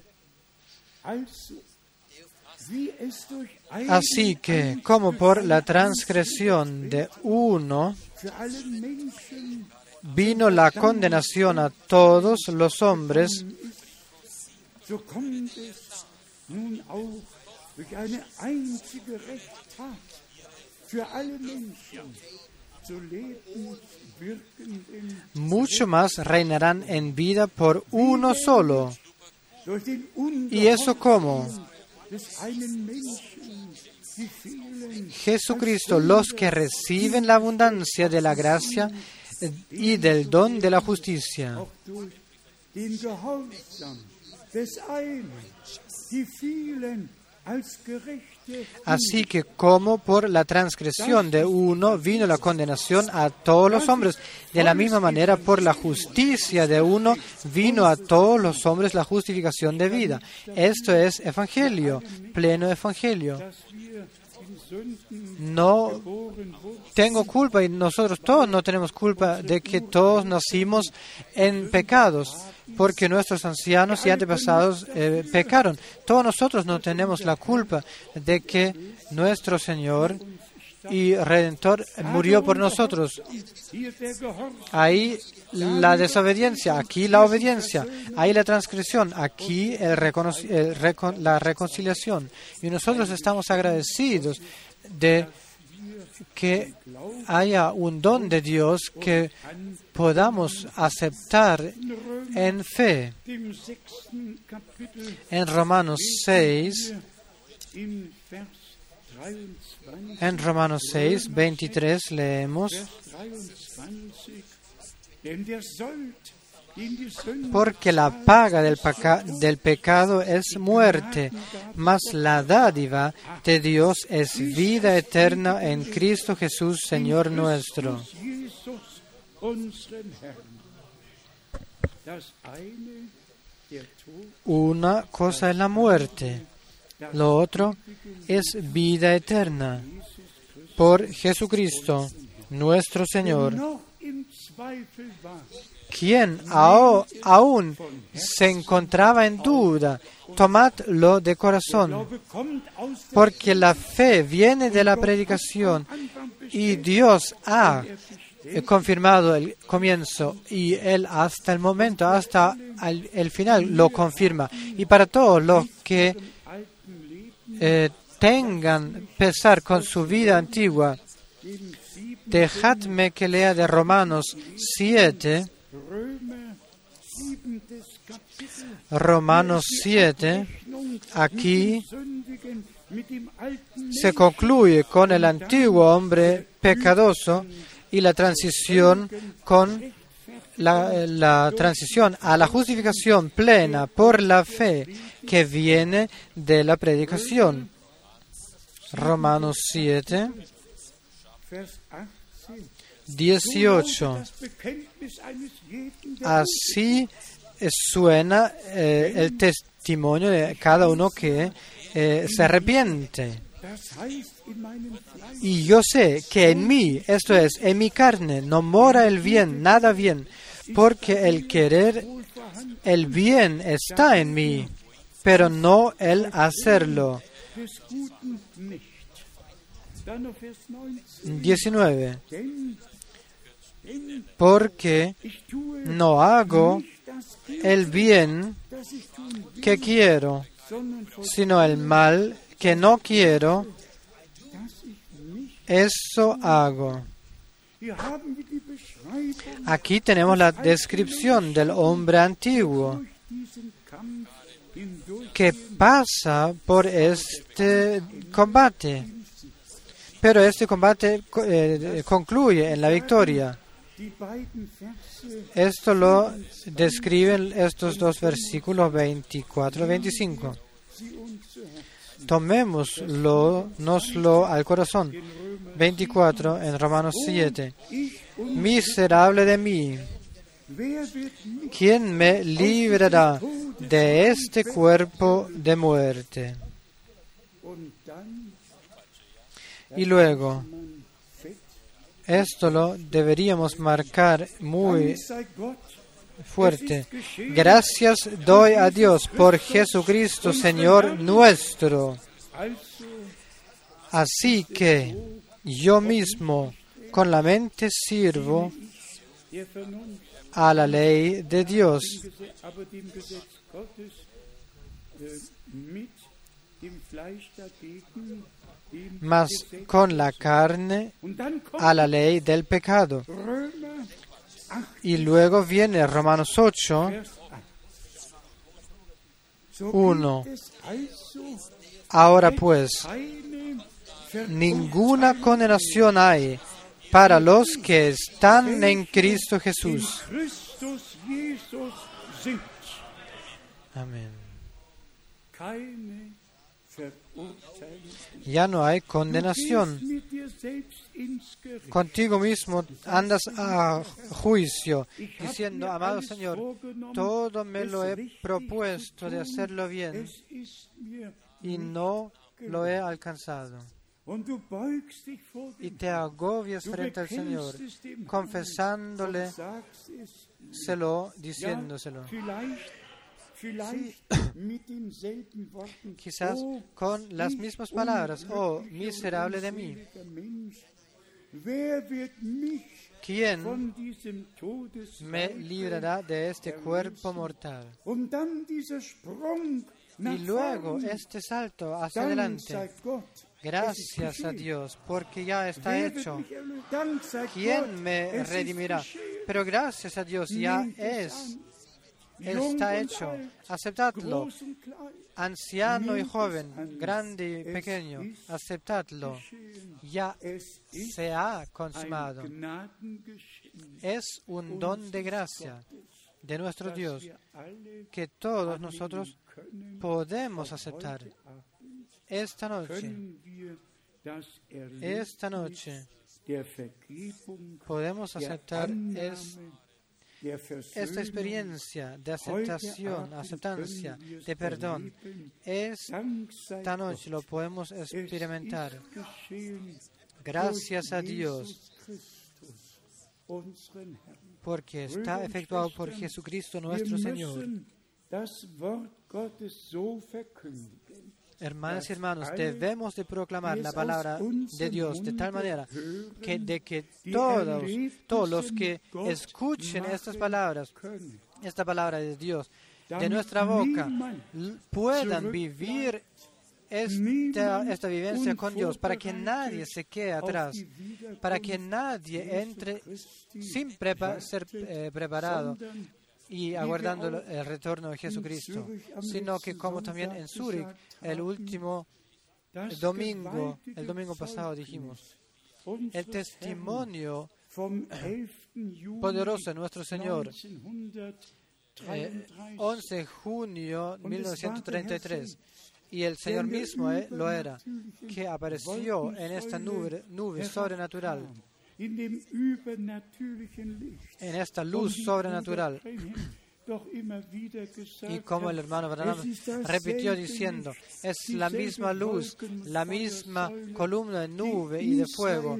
Así que, como por la transgresión de uno vino la condenación a todos los hombres, mucho más reinarán en vida por uno solo, ¿Y eso cómo? Jesucristo, los que reciben la abundancia de la gracia y del don de la justicia. Así que como por la transgresión de uno vino la condenación a todos los hombres, de la misma manera por la justicia de uno vino a todos los hombres la justificación de vida. Esto es evangelio, pleno evangelio. No tengo culpa y nosotros todos no tenemos culpa de que todos nacimos en pecados porque nuestros ancianos y antepasados eh, pecaron. Todos nosotros no tenemos la culpa de que nuestro Señor y Redentor murió por nosotros. Ahí la desobediencia, aquí la obediencia, ahí la transgresión, aquí la reconciliación. Y nosotros estamos agradecidos de que haya un don de Dios que podamos aceptar en fe. En Romanos 6, en Romanos 6, 23 leemos, porque la paga del, del, pecado es muerte, mas la dádiva de Dios es vida eterna en Cristo Jesús, Señor nuestro. Una cosa es la muerte, lo otro es vida eterna. Por Jesucristo, nuestro Señor. Quien aún se encontraba en duda, tomadlo de corazón, porque la fe viene de la predicación y Dios ha confirmado el comienzo y Él hasta el momento, hasta el, final, lo confirma. Y para todos los que eh, tengan pesar con su vida antigua, dejadme que lea de Romanos 7, Romanos 7, aquí se concluye con el antiguo hombre pecadoso y la transición con la, transición a la justificación plena por la fe que viene de la predicación. Romanos 7, 18. Así suena eh, el testimonio de cada uno que eh, se arrepiente. Y yo sé que en mí, esto es, en mi carne, no mora el bien, nada bien, porque el querer el bien está en mí, pero no el hacerlo. 19 porque no hago el bien que quiero, sino el mal que no quiero, eso hago. Aquí tenemos la descripción del hombre antiguo que pasa por este combate, pero este combate eh, concluye en la victoria. Esto lo describen estos dos versículos 24 y 25. Tomémoslo, noslo al corazón. 24 en Romanos 7. Miserable de mí. ¿Quién me librará de este cuerpo de muerte? Y luego, esto lo deberíamos marcar muy fuerte. Gracias doy a Dios por Jesucristo, Señor nuestro. Así que yo mismo con la mente sirvo a la ley de Dios mas con la carne a la ley del pecado. Y luego viene Romanos 8, uno. Ahora pues, ninguna condenación hay para los que están en Cristo Jesús. Amén. Ya no hay condenación. Contigo mismo andas a juicio, diciendo, amado Señor, todo me lo he propuesto de hacerlo bien y no lo he alcanzado. Y te agobias frente al Señor, confesándole, selo, diciéndoselo. Sí. Quizás con las mismas palabras, oh miserable de mí. ¿Quién me librará de este cuerpo mortal? Y luego este salto hacia adelante. Gracias a Dios, porque ya está hecho. ¿Quién me redimirá? Pero gracias a Dios ya es está hecho. Aceptadlo. Anciano y joven, grande y pequeño, aceptadlo. Ya se ha consumado. Es un don de gracia de nuestro Dios que todos nosotros podemos aceptar. Esta noche, esta noche, podemos aceptar es esta experiencia de aceptación, aceptancia, de perdón, esta noche lo podemos experimentar. Gracias a Dios, porque está efectuado por Jesucristo nuestro Señor. Hermanas y hermanos, debemos de proclamar la palabra de Dios de tal manera que de que todos, todos los que escuchen estas palabras, esta palabra de Dios, de nuestra boca, puedan vivir esta, esta vivencia con Dios, para que nadie se quede atrás, para que nadie entre sin ser eh, preparado y aguardando el retorno de Jesucristo, sino que como también en Zurich, el último domingo, el domingo pasado dijimos, el testimonio poderoso de nuestro Señor, 11 de junio de 1933, y el Señor mismo eh, lo era, que apareció en esta nube, nube sobrenatural en esta luz sobrenatural. Y como el hermano Branham repitió diciendo, es la misma luz, la misma columna de nube y de fuego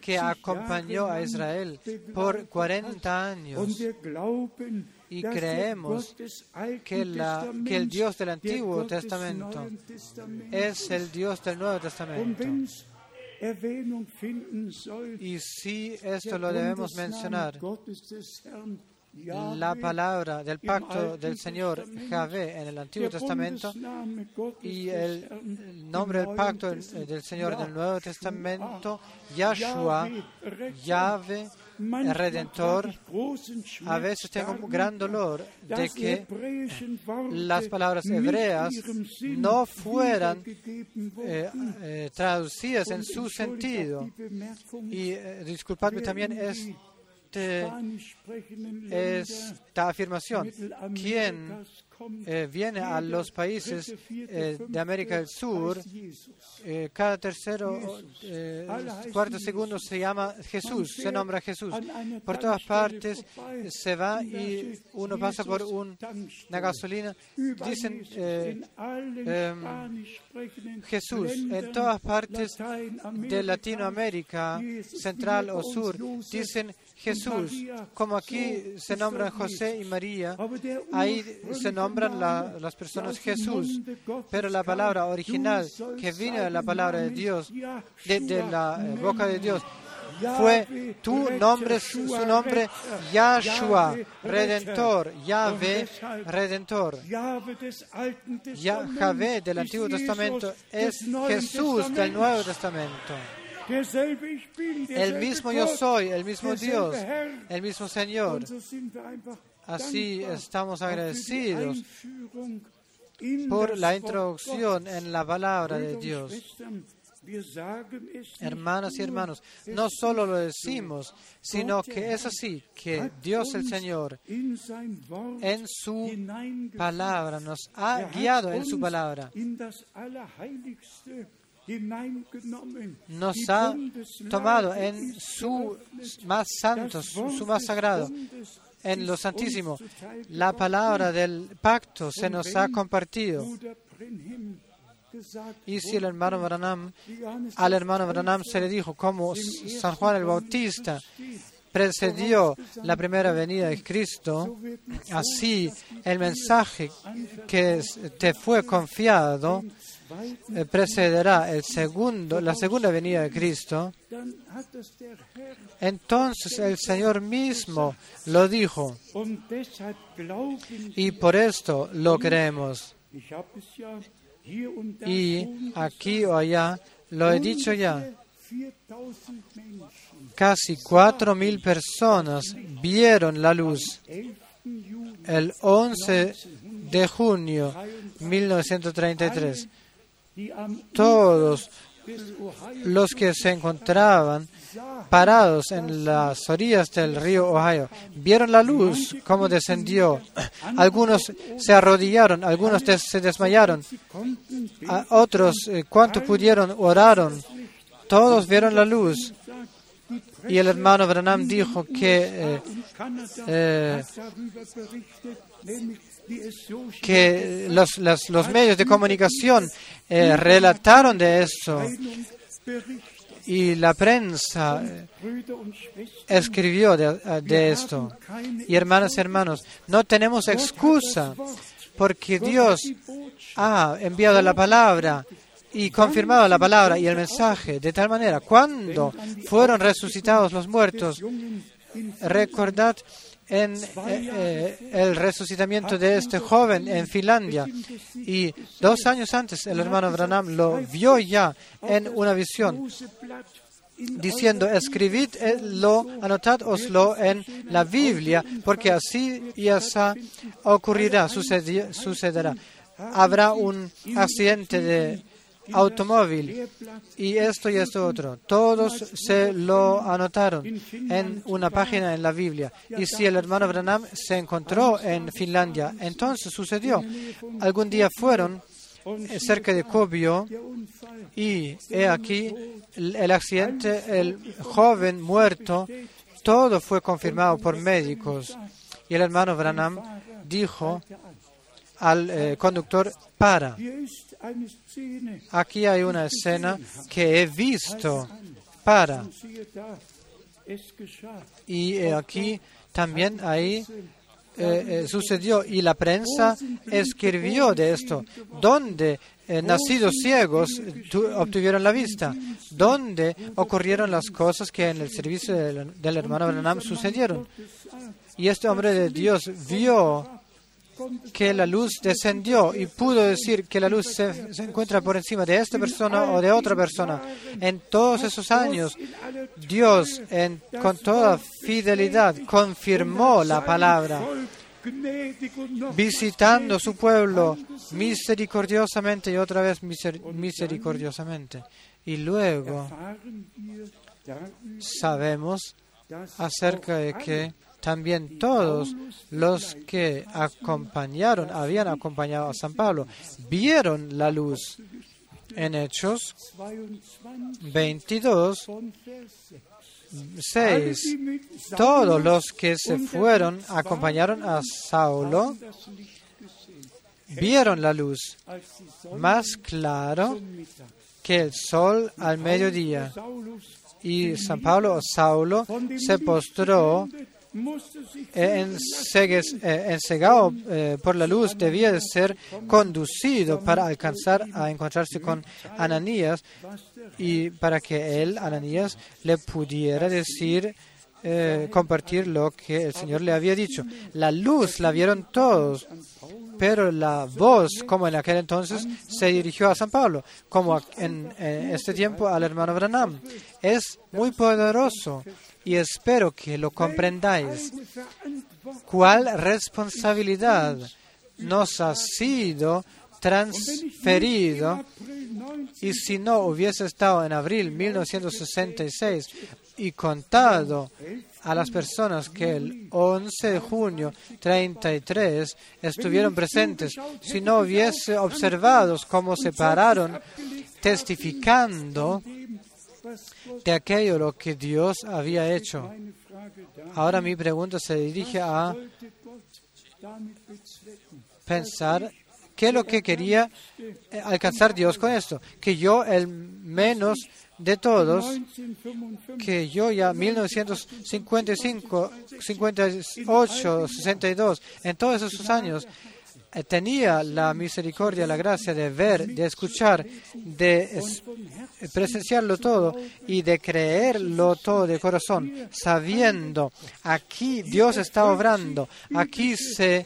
que acompañó a Israel por 40 años. Y creemos que, la, que el Dios del Antiguo Testamento es el Dios del Nuevo Testamento. Y si esto lo debemos mencionar, la palabra del pacto del Señor Javé en el Antiguo Testamento y el nombre del pacto del Señor en el Nuevo Testamento, Yahshua, Yahvé, Redentor, a veces tengo un gran dolor de que las palabras hebreas no fueran eh, eh, traducidas en su sentido. Y eh, disculpadme también, es esta afirmación. ¿Quién eh, viene a los países eh, de América del Sur, eh, cada tercero, cuarto segundo se llama Jesús, se nombra Jesús. Por todas partes se va y uno pasa por una gasolina, dicen em, Jesús. En todas partes de Latinoamérica, central o sur, dicen Jesús. Como aquí se nombran José y María, ahí se nombra nombran las personas Jesús, pero la palabra original que vino de la palabra de Dios, de, la eh, boca de Dios, fue tu nombre, su nombre, Yahshua, Redentor, Yahvé, Redentor. Yahvé del Antiguo Testamento es Jesús del Nuevo Testamento. El mismo yo soy, el mismo Dios, el mismo Señor. Así estamos agradecidos por la introducción en la palabra de Dios. Hermanos y hermanos, no solo lo decimos, sino que es así, que Dios el Señor en su palabra nos ha guiado en su palabra. Nos ha tomado en su más santo, su más sagrado, en lo santísimo. La palabra del pacto se nos ha compartido. Y si el hermano Branham, al hermano Branham se le dijo como San Juan el Bautista precedió la primera venida de Cristo, así el mensaje que te fue confiado precederá el segundo, la segunda venida de Cristo, entonces el Señor mismo lo dijo y por esto lo creemos. Y aquí o allá, lo he dicho ya, casi cuatro mil personas vieron la luz el 11 de junio 1933. Todos los que se encontraban parados en las orillas del río Ohio vieron la luz como descendió. Algunos se arrodillaron, algunos se desmayaron, otros, eh, cuanto pudieron, oraron. Todos vieron la luz. Y el hermano Branham dijo que eh, eh, que los, los, medios de comunicación eh, relataron de eso y la prensa eh, escribió de, de, esto. Y hermanas y hermanos, no tenemos excusa porque Dios ha enviado la palabra y confirmado la palabra y el mensaje de tal manera, cuando fueron resucitados los muertos, recordad en eh, eh, el resucitamiento de este joven en Finlandia. Y dos años antes el hermano Branham lo vio ya en una visión diciendo, escribid lo, anotadoslo en la Biblia, porque así y así ocurrirá, sucederá. Habrá un accidente de automóvil y esto y esto otro. Todos se lo anotaron en una página en la Biblia. Y si el hermano Branham se encontró en Finlandia, entonces sucedió. Algún día fueron eh, cerca de Kobio y he aquí el accidente, el joven muerto, todo fue confirmado por médicos. Y el hermano Branham dijo al eh, conductor, para. Aquí hay una escena que he visto. Para. Y aquí también ahí eh, eh, sucedió. y la prensa escribió de esto. ¿Dónde eh, nacidos ciegos obtuvieron la vista? ¿Dónde ocurrieron las cosas que en el servicio del, del hermano Branham sucedieron? Y este hombre de Dios vio que la luz descendió y pudo decir que la luz se, encuentra por encima de esta persona o de otra persona. En todos esos años, Dios con toda fidelidad confirmó la palabra, visitando su pueblo misericordiosamente y otra vez misericordiosamente. Y luego sabemos acerca de que también todos los que acompañaron, habían acompañado a San Pablo, vieron la luz. En Hechos 22, 6, todos los que se fueron, acompañaron a Saulo, vieron la luz más claro que el sol al mediodía. Y San Pablo, Saulo, se postró ensegado eh, por la luz, debía de ser conducido para alcanzar a encontrarse con Ananías y para que él, Ananías, le pudiera decir, eh, compartir lo que el Señor le había dicho. La luz la vieron todos, pero la voz, como en aquel entonces, se dirigió a San Pablo, como en este tiempo al hermano Branham. Es muy poderoso y espero que lo comprendáis. ¿Cuál responsabilidad nos ha sido transferido y si no hubiese estado en abril 1966 y contado a las personas que el 11 de junio 33 estuvieron presentes, si no hubiese observado cómo se pararon testificando de aquello lo que Dios había hecho. Ahora mi pregunta se dirige a pensar qué es lo que quería eh, alcanzar Dios con esto. Que yo, el menos de todos, que yo ya 1955, 58, 62, en todos esos años, tenía la misericordia, la gracia de ver, de escuchar, de presenciarlo todo y de creerlo todo de corazón, sabiendo aquí Dios está obrando, aquí se,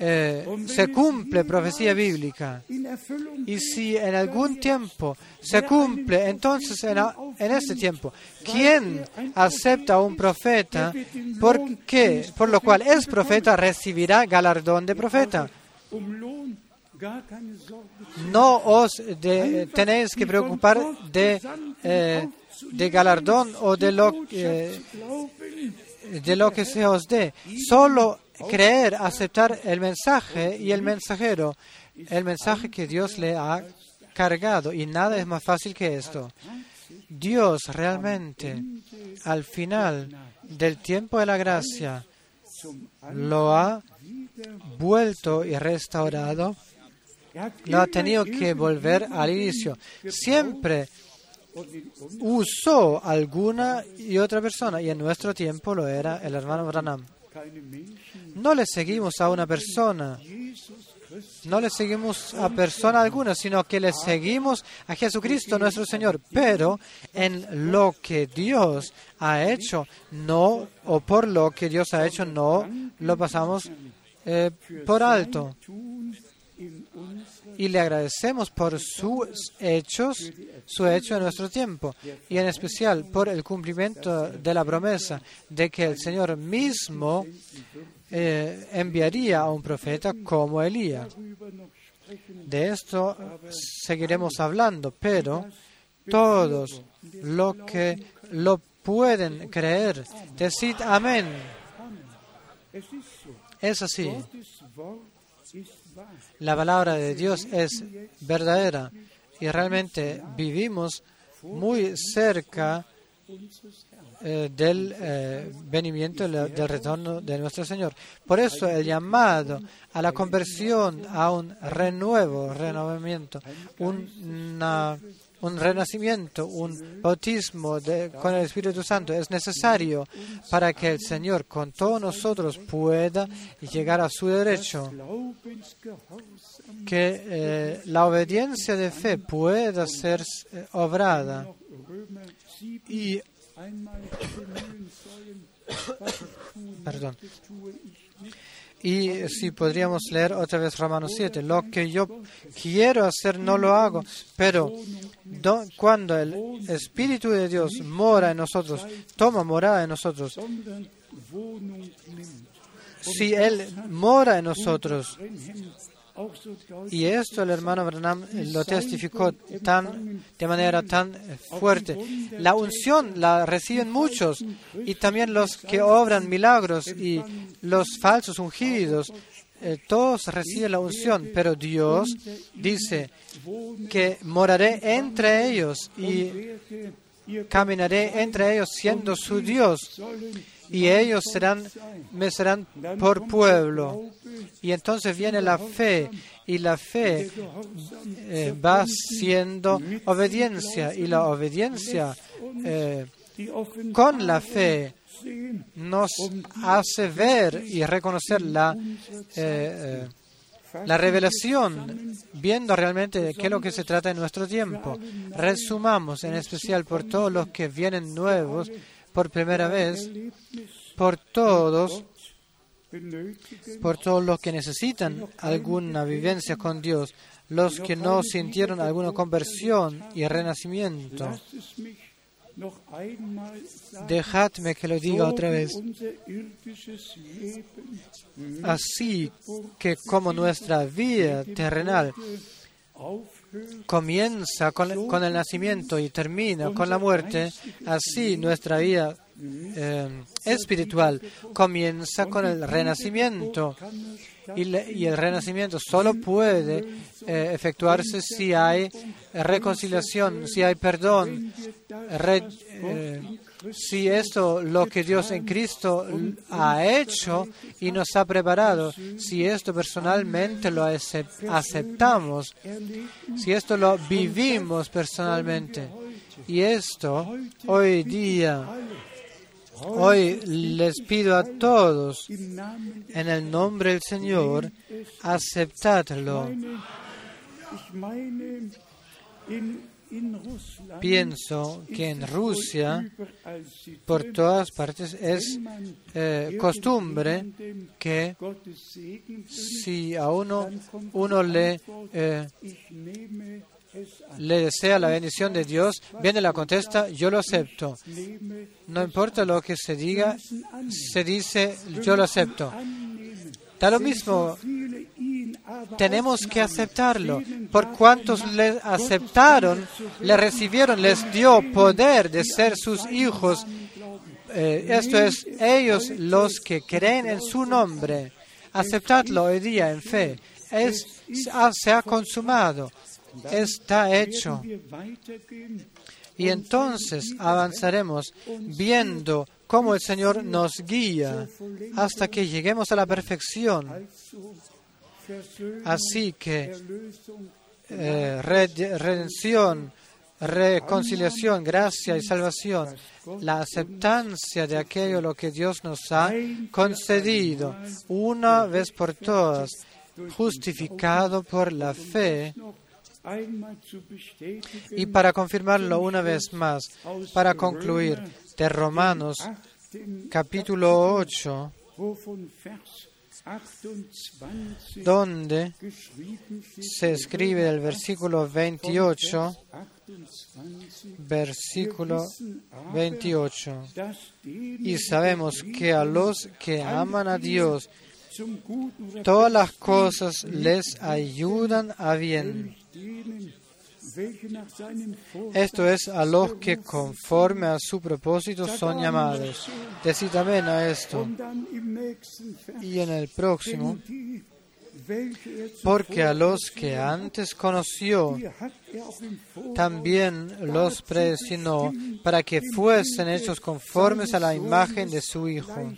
eh, se cumple profecía bíblica. Y si en algún tiempo se cumple, entonces en, en este tiempo, ¿quién acepta a un profeta? ¿Por qué? Por lo cual es profeta, recibirá galardón de profeta. No os tenéis que preocupar de, eh, de galardón o de lo, de lo que se os dé. Solo creer, aceptar el mensaje y el mensajero, el mensaje que Dios le ha cargado. Y nada es más fácil que esto. Dios realmente, al final del tiempo de la gracia, lo ha vuelto y restaurado, lo ha tenido que volver al inicio. Siempre usó alguna y otra persona, y en nuestro tiempo lo era el hermano Branham. No le seguimos a una persona, no le seguimos a persona alguna, sino que le seguimos a Jesucristo nuestro Señor. Pero en lo que Dios ha hecho, no, o por lo que Dios ha hecho, no lo pasamos eh, por alto. Y le agradecemos por sus hechos, su hecho en nuestro tiempo, y en especial por el cumplimiento de la promesa de que el Señor mismo eh, enviaría a un profeta como Elías. De esto seguiremos hablando, pero todos los que lo pueden creer, decid amén. Es así. La palabra de Dios es verdadera y realmente vivimos muy cerca eh, del eh, venimiento, del retorno de nuestro Señor. Por eso el llamado a la conversión, a un renuevo, renovamiento, una un renacimiento, un bautismo con el Espíritu Santo es necesario para que el Señor con todos nosotros pueda llegar a su derecho, que eh, la obediencia de fe pueda ser eh, obrada. Y perdón, y si podríamos leer otra vez Romanos 7, lo que yo quiero hacer no lo hago, pero cuando el Espíritu de Dios mora en nosotros, toma morada en nosotros, si Él mora en nosotros, y esto el hermano Branham lo testificó tan, de manera tan fuerte. La unción la reciben muchos y también los que obran milagros y los falsos ungidos. Eh, todos reciben la unción, pero Dios dice que moraré entre ellos y caminaré entre ellos siendo su Dios y ellos serán, me serán por pueblo. Y entonces viene la fe y la fe eh, va siendo obediencia y la obediencia eh, con la fe nos hace ver y reconocer la, eh, la revelación, viendo realmente de qué es lo que se trata en nuestro tiempo. Resumamos en especial por todos los que vienen nuevos por primera vez, por todos, por todos los que necesitan alguna vivencia con Dios, los que no sintieron alguna conversión y renacimiento. Dejadme que lo diga otra vez. Así que como nuestra vida terrenal comienza con, el nacimiento y termina con la muerte, así nuestra vida eh, espiritual comienza con el renacimiento. Y, el renacimiento solo puede eh, efectuarse si hay reconciliación, si hay perdón, eh, si esto lo que Dios en Cristo ha hecho y nos ha preparado, si esto personalmente lo aceptamos, si esto lo vivimos personalmente. Y esto hoy día Hoy les pido a todos, en el nombre del Señor, aceptadlo. Pienso que en Rusia, por todas partes, es eh, costumbre que si a uno, uno le eh, le desea la bendición de Dios, viene la contesta, yo lo acepto. No importa lo que se diga, se dice, yo lo acepto. Da lo mismo, tenemos que aceptarlo. Por cuantos le aceptaron, le recibieron, les dio poder de ser sus hijos. Eh, esto es, ellos los que creen en su nombre. Aceptadlo hoy día en fe. Es, se ha consumado está hecho. Y entonces avanzaremos viendo cómo el Señor nos guía hasta que lleguemos a la perfección. Así que eh, redención, reconciliación, gracia y salvación, la aceptancia de aquello lo que Dios nos ha concedido una vez por todas, justificado por la fe y para confirmarlo una vez más, para concluir, de Romanos capítulo 8, donde se escribe el versículo 28, versículo 28, y sabemos que a los que aman a Dios, todas las cosas les ayudan a bien esto es a los que conforme a su propósito son llamados. Decid amén a esto. Y en el próximo, porque a los que antes conoció, también los predestinó para que fuesen hechos conformes a la imagen de su Hijo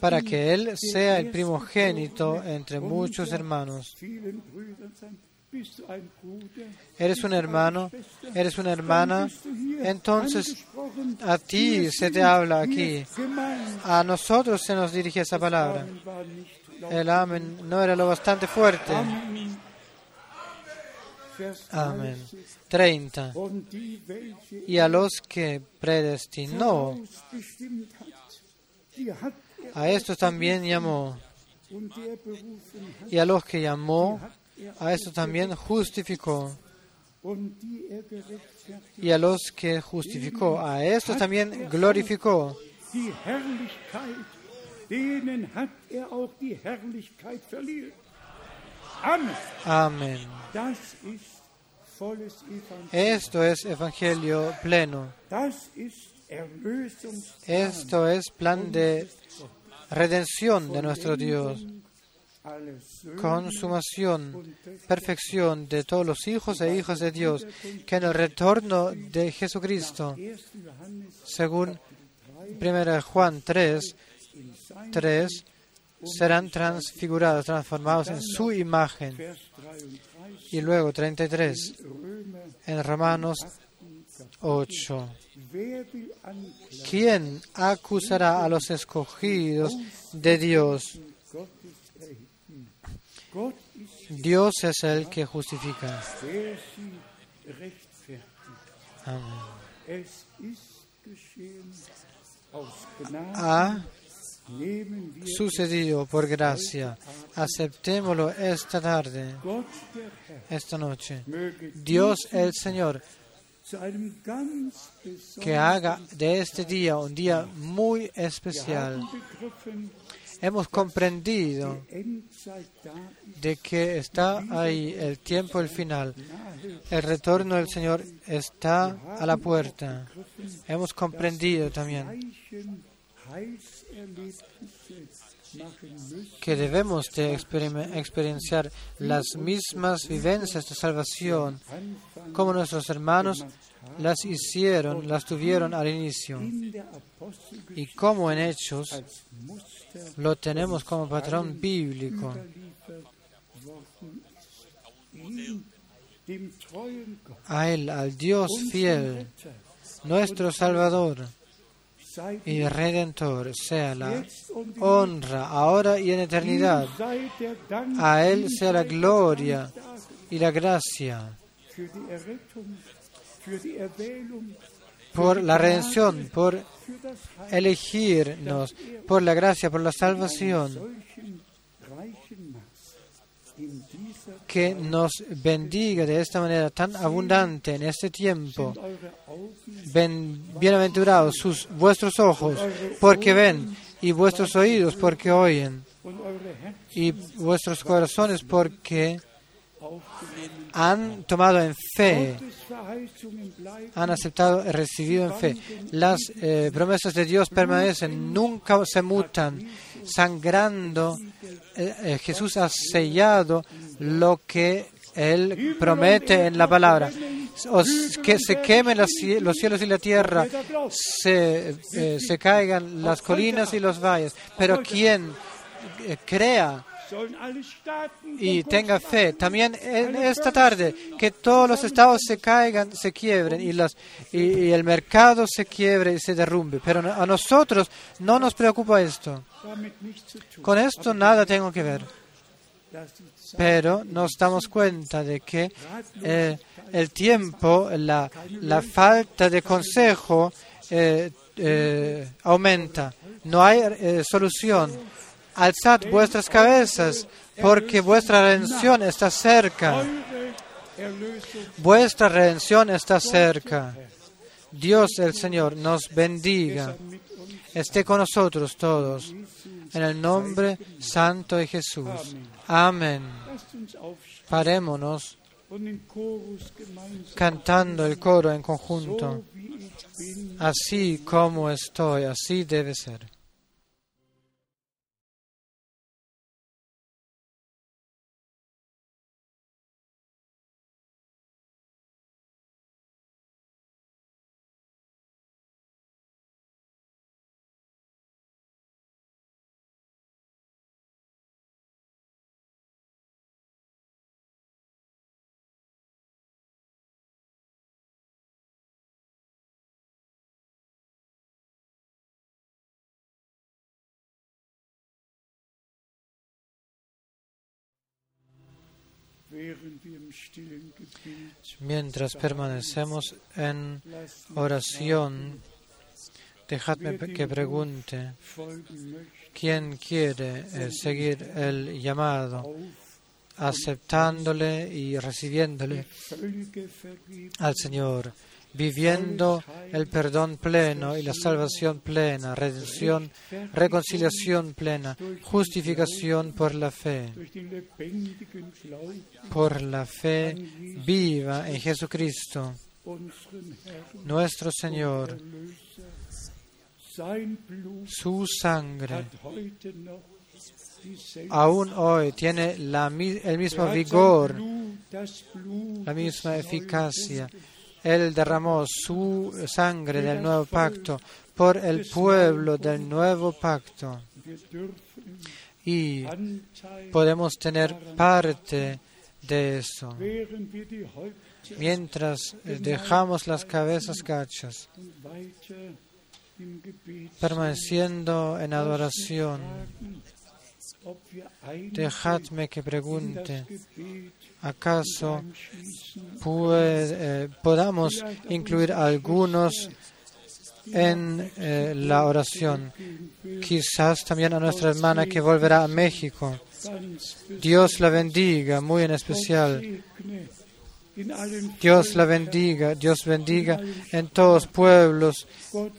para que Él sea el primogénito entre muchos hermanos. Eres un hermano, eres una hermana, entonces a ti se te habla aquí, a nosotros se nos dirige esa palabra. El amén no era lo bastante fuerte. Amén. 30. Y a los que predestinó, a estos también llamó. Y a los que llamó, a estos también justificó. Y a los que justificó, a estos también glorificó. Amén. Esto es evangelio pleno. Esto es plan de redención de nuestro Dios, consumación, perfección de todos los hijos e hijas de Dios, que en el retorno de Jesucristo, según 1 Juan 3, 3, serán transfigurados, transformados en su imagen. Y luego 33, en Romanos 8. ¿Quién acusará a los escogidos de Dios? Dios es el que justifica. Ha sucedido por gracia. Aceptémoslo esta tarde, esta noche. Dios el Señor, que haga de este día un día muy especial. Hemos comprendido de que está ahí el tiempo, el final. El retorno del Señor está a la puerta. Hemos comprendido también que debemos de experienciar las mismas vivencias de salvación como nuestros hermanos las hicieron, las tuvieron al inicio. Y como en Hechos lo tenemos como patrón bíblico. A Él, al Dios fiel, nuestro Salvador y Redentor, sea la honra ahora y en eternidad. A Él sea la gloria y la gracia por la redención, por elegirnos, por la gracia, por la salvación. Que nos bendiga de esta manera tan abundante en este tiempo. bienaventurados sus, vuestros ojos porque ven y vuestros oídos porque oyen y vuestros corazones porque han tomado en fe, han aceptado y recibido en fe. Las eh, promesas de Dios permanecen, nunca se mutan, sangrando. Eh, eh, Jesús ha sellado lo que Él promete en la palabra. que se quemen los cielos y la tierra, se, se caigan las colinas y los valles, pero quien crea y tenga fe. También en esta tarde, que todos los estados se caigan, se quiebren y, las, y, el mercado se quiebre y se derrumbe. Pero a nosotros no nos preocupa esto. Con esto nada tengo que ver. Pero nos damos cuenta de que eh, el tiempo, la, la, falta de consejo eh, eh, aumenta. No hay solución alzad vuestras cabezas, porque vuestra redención está cerca. Vuestra redención está cerca. Dios el Señor nos bendiga. Esté con nosotros todos. En el nombre santo de Jesús. Amén. Parémonos cantando el coro en conjunto. Así como estoy, así debe ser. Mientras permanecemos en oración, dejadme que pregunte, ¿quién quiere eh, seguir el llamado, aceptándole y recibiéndole al Señor? Viviendo el perdón pleno y la salvación plena, redención, reconciliación plena, justificación por la fe, por la fe viva en Jesucristo, nuestro Señor. Su sangre aún hoy tiene el mismo vigor, la misma eficacia él derramó su sangre del nuevo pacto por el pueblo del nuevo pacto. Y podemos tener parte de eso mientras dejamos las cabezas gachas, permaneciendo en adoración. Dejadme que pregunte ¿Acaso eh, podamos incluir algunos en eh, la oración. Quizás también a nuestra hermana que volverá a México. Dios la bendiga muy en especial. Dios la bendiga, Dios bendiga en todos pueblos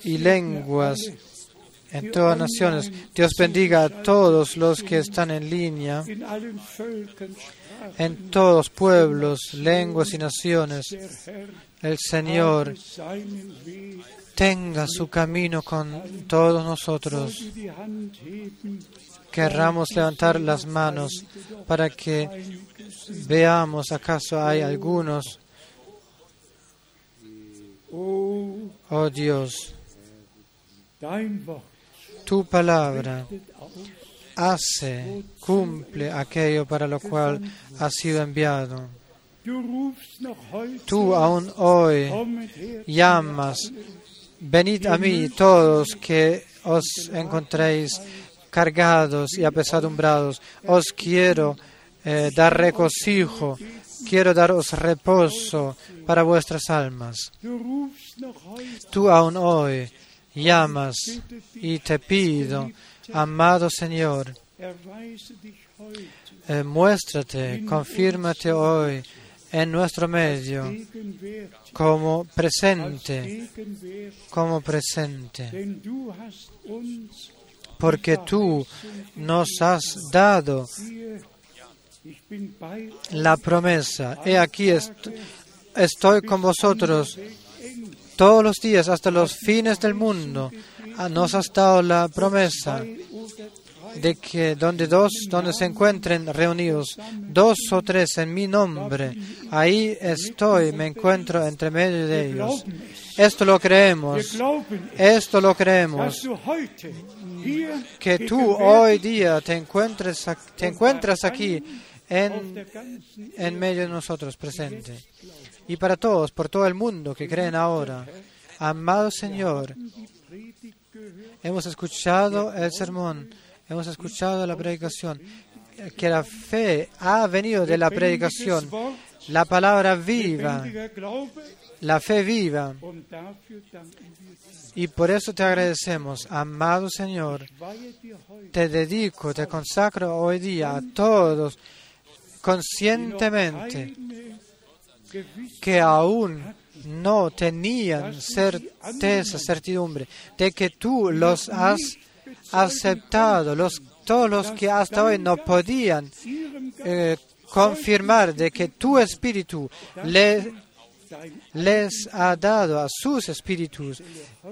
y lenguas, en todas naciones. Dios bendiga a todos los que están en línea, en todos pueblos, lenguas y naciones. El Señor tenga su camino con todos nosotros. Querramos levantar las manos para que veamos acaso hay algunos. Oh Dios, tu palabra hace, cumple aquello para lo cual ha sido enviado. Tú aún hoy llamas, venid a mí todos que os encontréis cargados y apesadumbrados. Os quiero eh, dar regocijo, quiero daros reposo para vuestras almas. Tú aún hoy llamas y te pido, amado Señor, eh, muéstrate, confírmate hoy en nuestro medio como presente, como presente, porque tú nos has dado la promesa. He aquí estoy con vosotros todos los días hasta los fines del mundo. Ah, nos has dado la promesa de que donde dos, donde se encuentren reunidos, dos o tres en mi nombre, ahí estoy, me encuentro entre medio de ellos. Esto lo creemos, esto lo creemos, que tú hoy día te encuentres, te encuentras aquí en, en medio de nosotros presente. Y para todos, por todo el mundo que creen ahora, amado Señor, hemos escuchado el sermón hemos escuchado la predicación, que la fe ha venido de la predicación, la palabra viva, la fe viva. Y por eso te agradecemos, amado Señor. Te dedico, te consacro hoy día a todos conscientemente que aún no tenían certeza, certidumbre de que tú los has aceptado, los, todos los que hasta hoy no podían eh, confirmar de que tu espíritu les ha dado a sus espíritus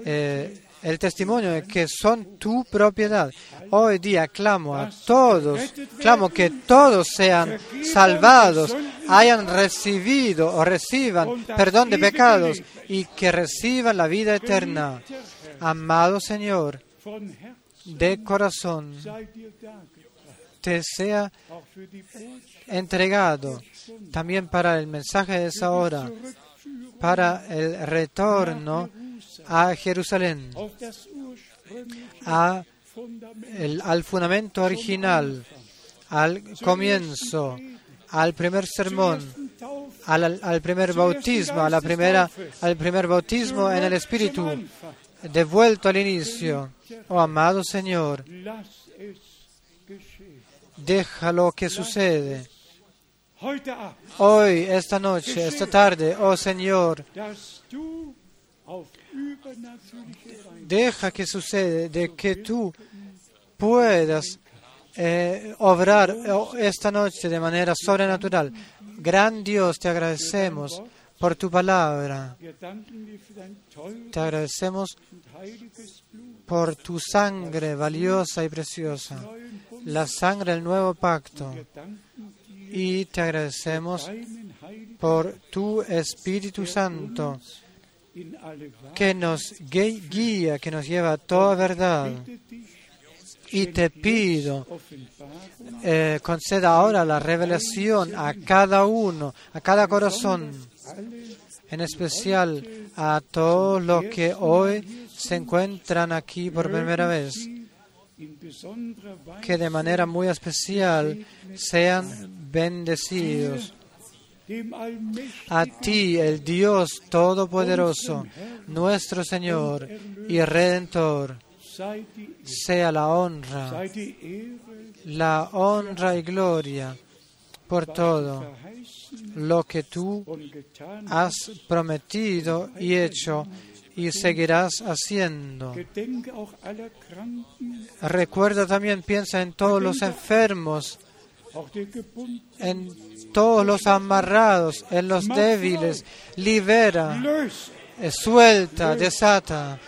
eh, el testimonio de que son tu propiedad. Hoy día clamo a todos, clamo que todos sean salvados, hayan recibido o reciban perdón de pecados y que reciban la vida eterna. Amado Señor, de corazón te sea entregado. También para el mensaje de esa hora, para el retorno a Jerusalén, al fundamento original, al comienzo, al primer sermón, al, primer bautismo, a la primera, al primer bautismo en el Espíritu, devuelto al inicio. Oh amado Señor, déjalo que sucede. Hoy, esta noche, esta tarde, oh Señor, deja que sucede de que tú puedas eh, obrar oh, esta noche de manera sobrenatural. Gran Dios, te agradecemos por tu palabra. Te agradecemos por tu sangre valiosa y preciosa, la sangre del nuevo pacto. Y te agradecemos por tu Espíritu Santo que nos guía, que nos lleva a toda verdad. Y te pido, eh, conceda ahora la revelación a cada uno, a cada corazón, en especial a todos los que hoy se encuentran aquí por primera vez, que de manera muy especial sean bendecidos. A ti, el Dios Todopoderoso, nuestro Señor y Redentor, sea la honra, la honra y gloria por todo lo que tú has prometido y hecho y seguirás haciendo. Recuerda también, piensa en todos los enfermos, en todos los amarrados, en los débiles, libera, suelta, desata.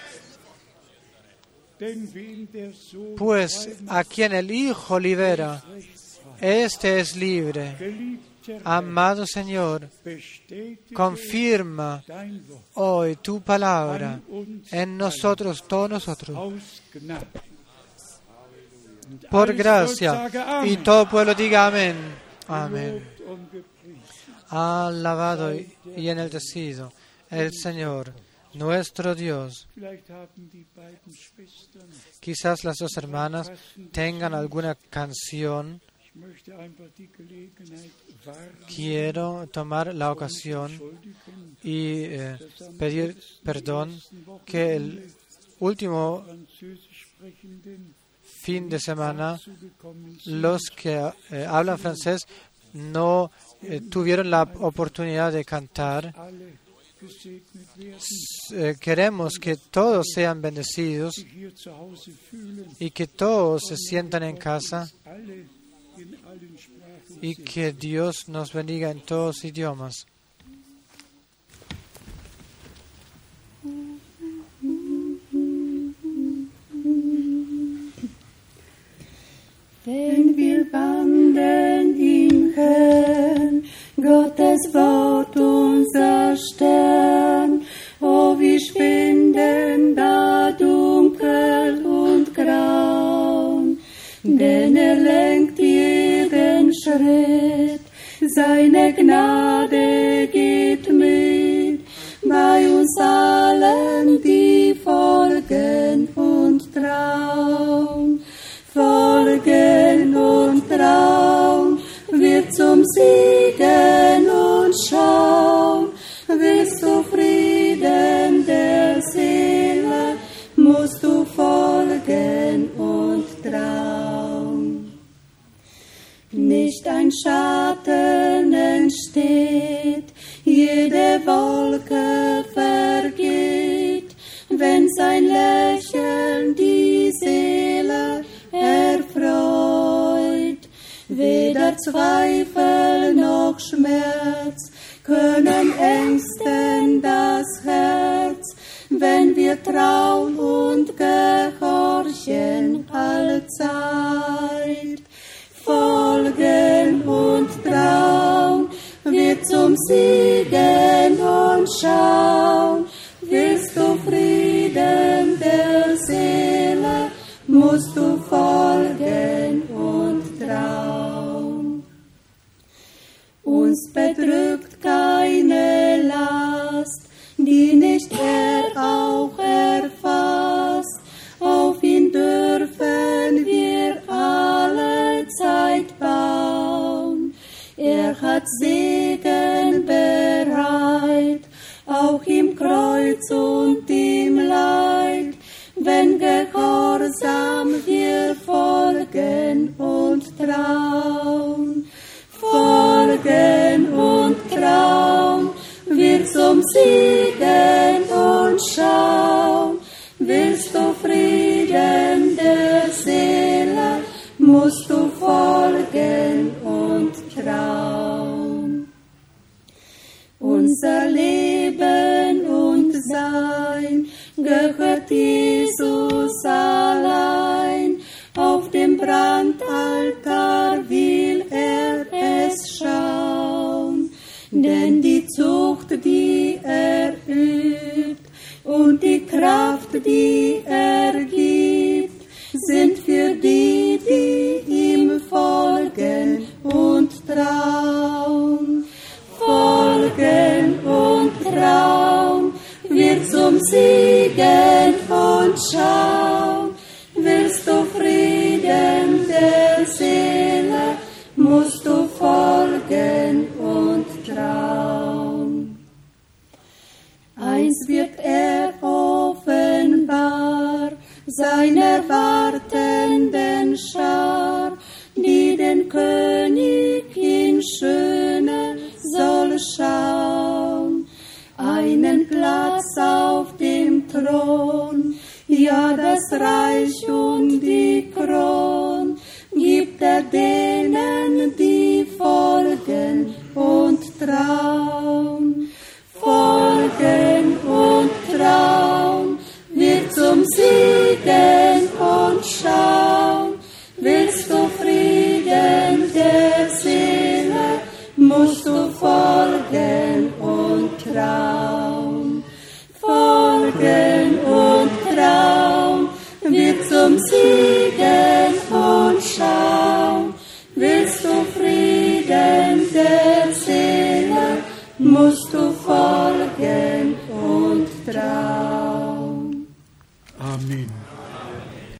Pues a quien el Hijo libera, este es libre. Amado Señor, confirma hoy tu palabra en nosotros, todos nosotros, por gracia. Y todo pueblo diga amén. Amén. Alabado y enaltecido el Señor, nuestro Dios. Quizás las dos hermanas tengan alguna canción Quiero tomar la ocasión y eh, pedir perdón que el último fin de semana los que eh, hablan francés no eh, tuvieron la oportunidad de cantar. Queremos que todos sean bendecidos y que todos se sientan en casa y que Dios nos bendiga en todos idiomas. Gottes Wort unser Stern, oh wie schwinden da dunkel und grau, denn er lenkt jeden Schritt, seine Gnade geht mit, bei uns allen, die folgen und trauen folgen und wird zum Siegen und Schaum, willst du Frieden der Seele, musst du folgen und Traum. Nicht ein Schatten entsteht, jede Wolke vergeht, wenn sein Lächeln die Weder Zweifel noch Schmerz können ängsten das Herz, wenn wir trauen und gehorchen allzeit. Folgen und trauen wird zum Siegen und schauen, willst du Frieden der Seele, musst du folgen und trauen. Uns bedrückt keine Last, die nicht er auch erfasst. Auf ihn dürfen wir alle Zeit bauen. Er hat Segen bereit, auch im Kreuz und im Leid wenn gehorsam wir folgen Siegen und schauen. Willst du Frieden der Seele, musst du folgen und trauen. Unser Leben und Sein gehört Jesus allein. Kraft, die er gibt, sind für die, die ihm folgen und trauen. Folgen und trauen wird zum Siegen und Schau. wartenden Schar, die den König in Schöne soll schauen. Einen Platz auf dem Thron, ja das Reich und die Kron, gibt er denen, die folgen und trauen. Folgen und trauen, wird zum Siegen. Folgen und Traum, Folgen und Traum, wir zum Siegen und Schaum. Willst du Frieden der Seele, musst du folgen und Traum. Amen.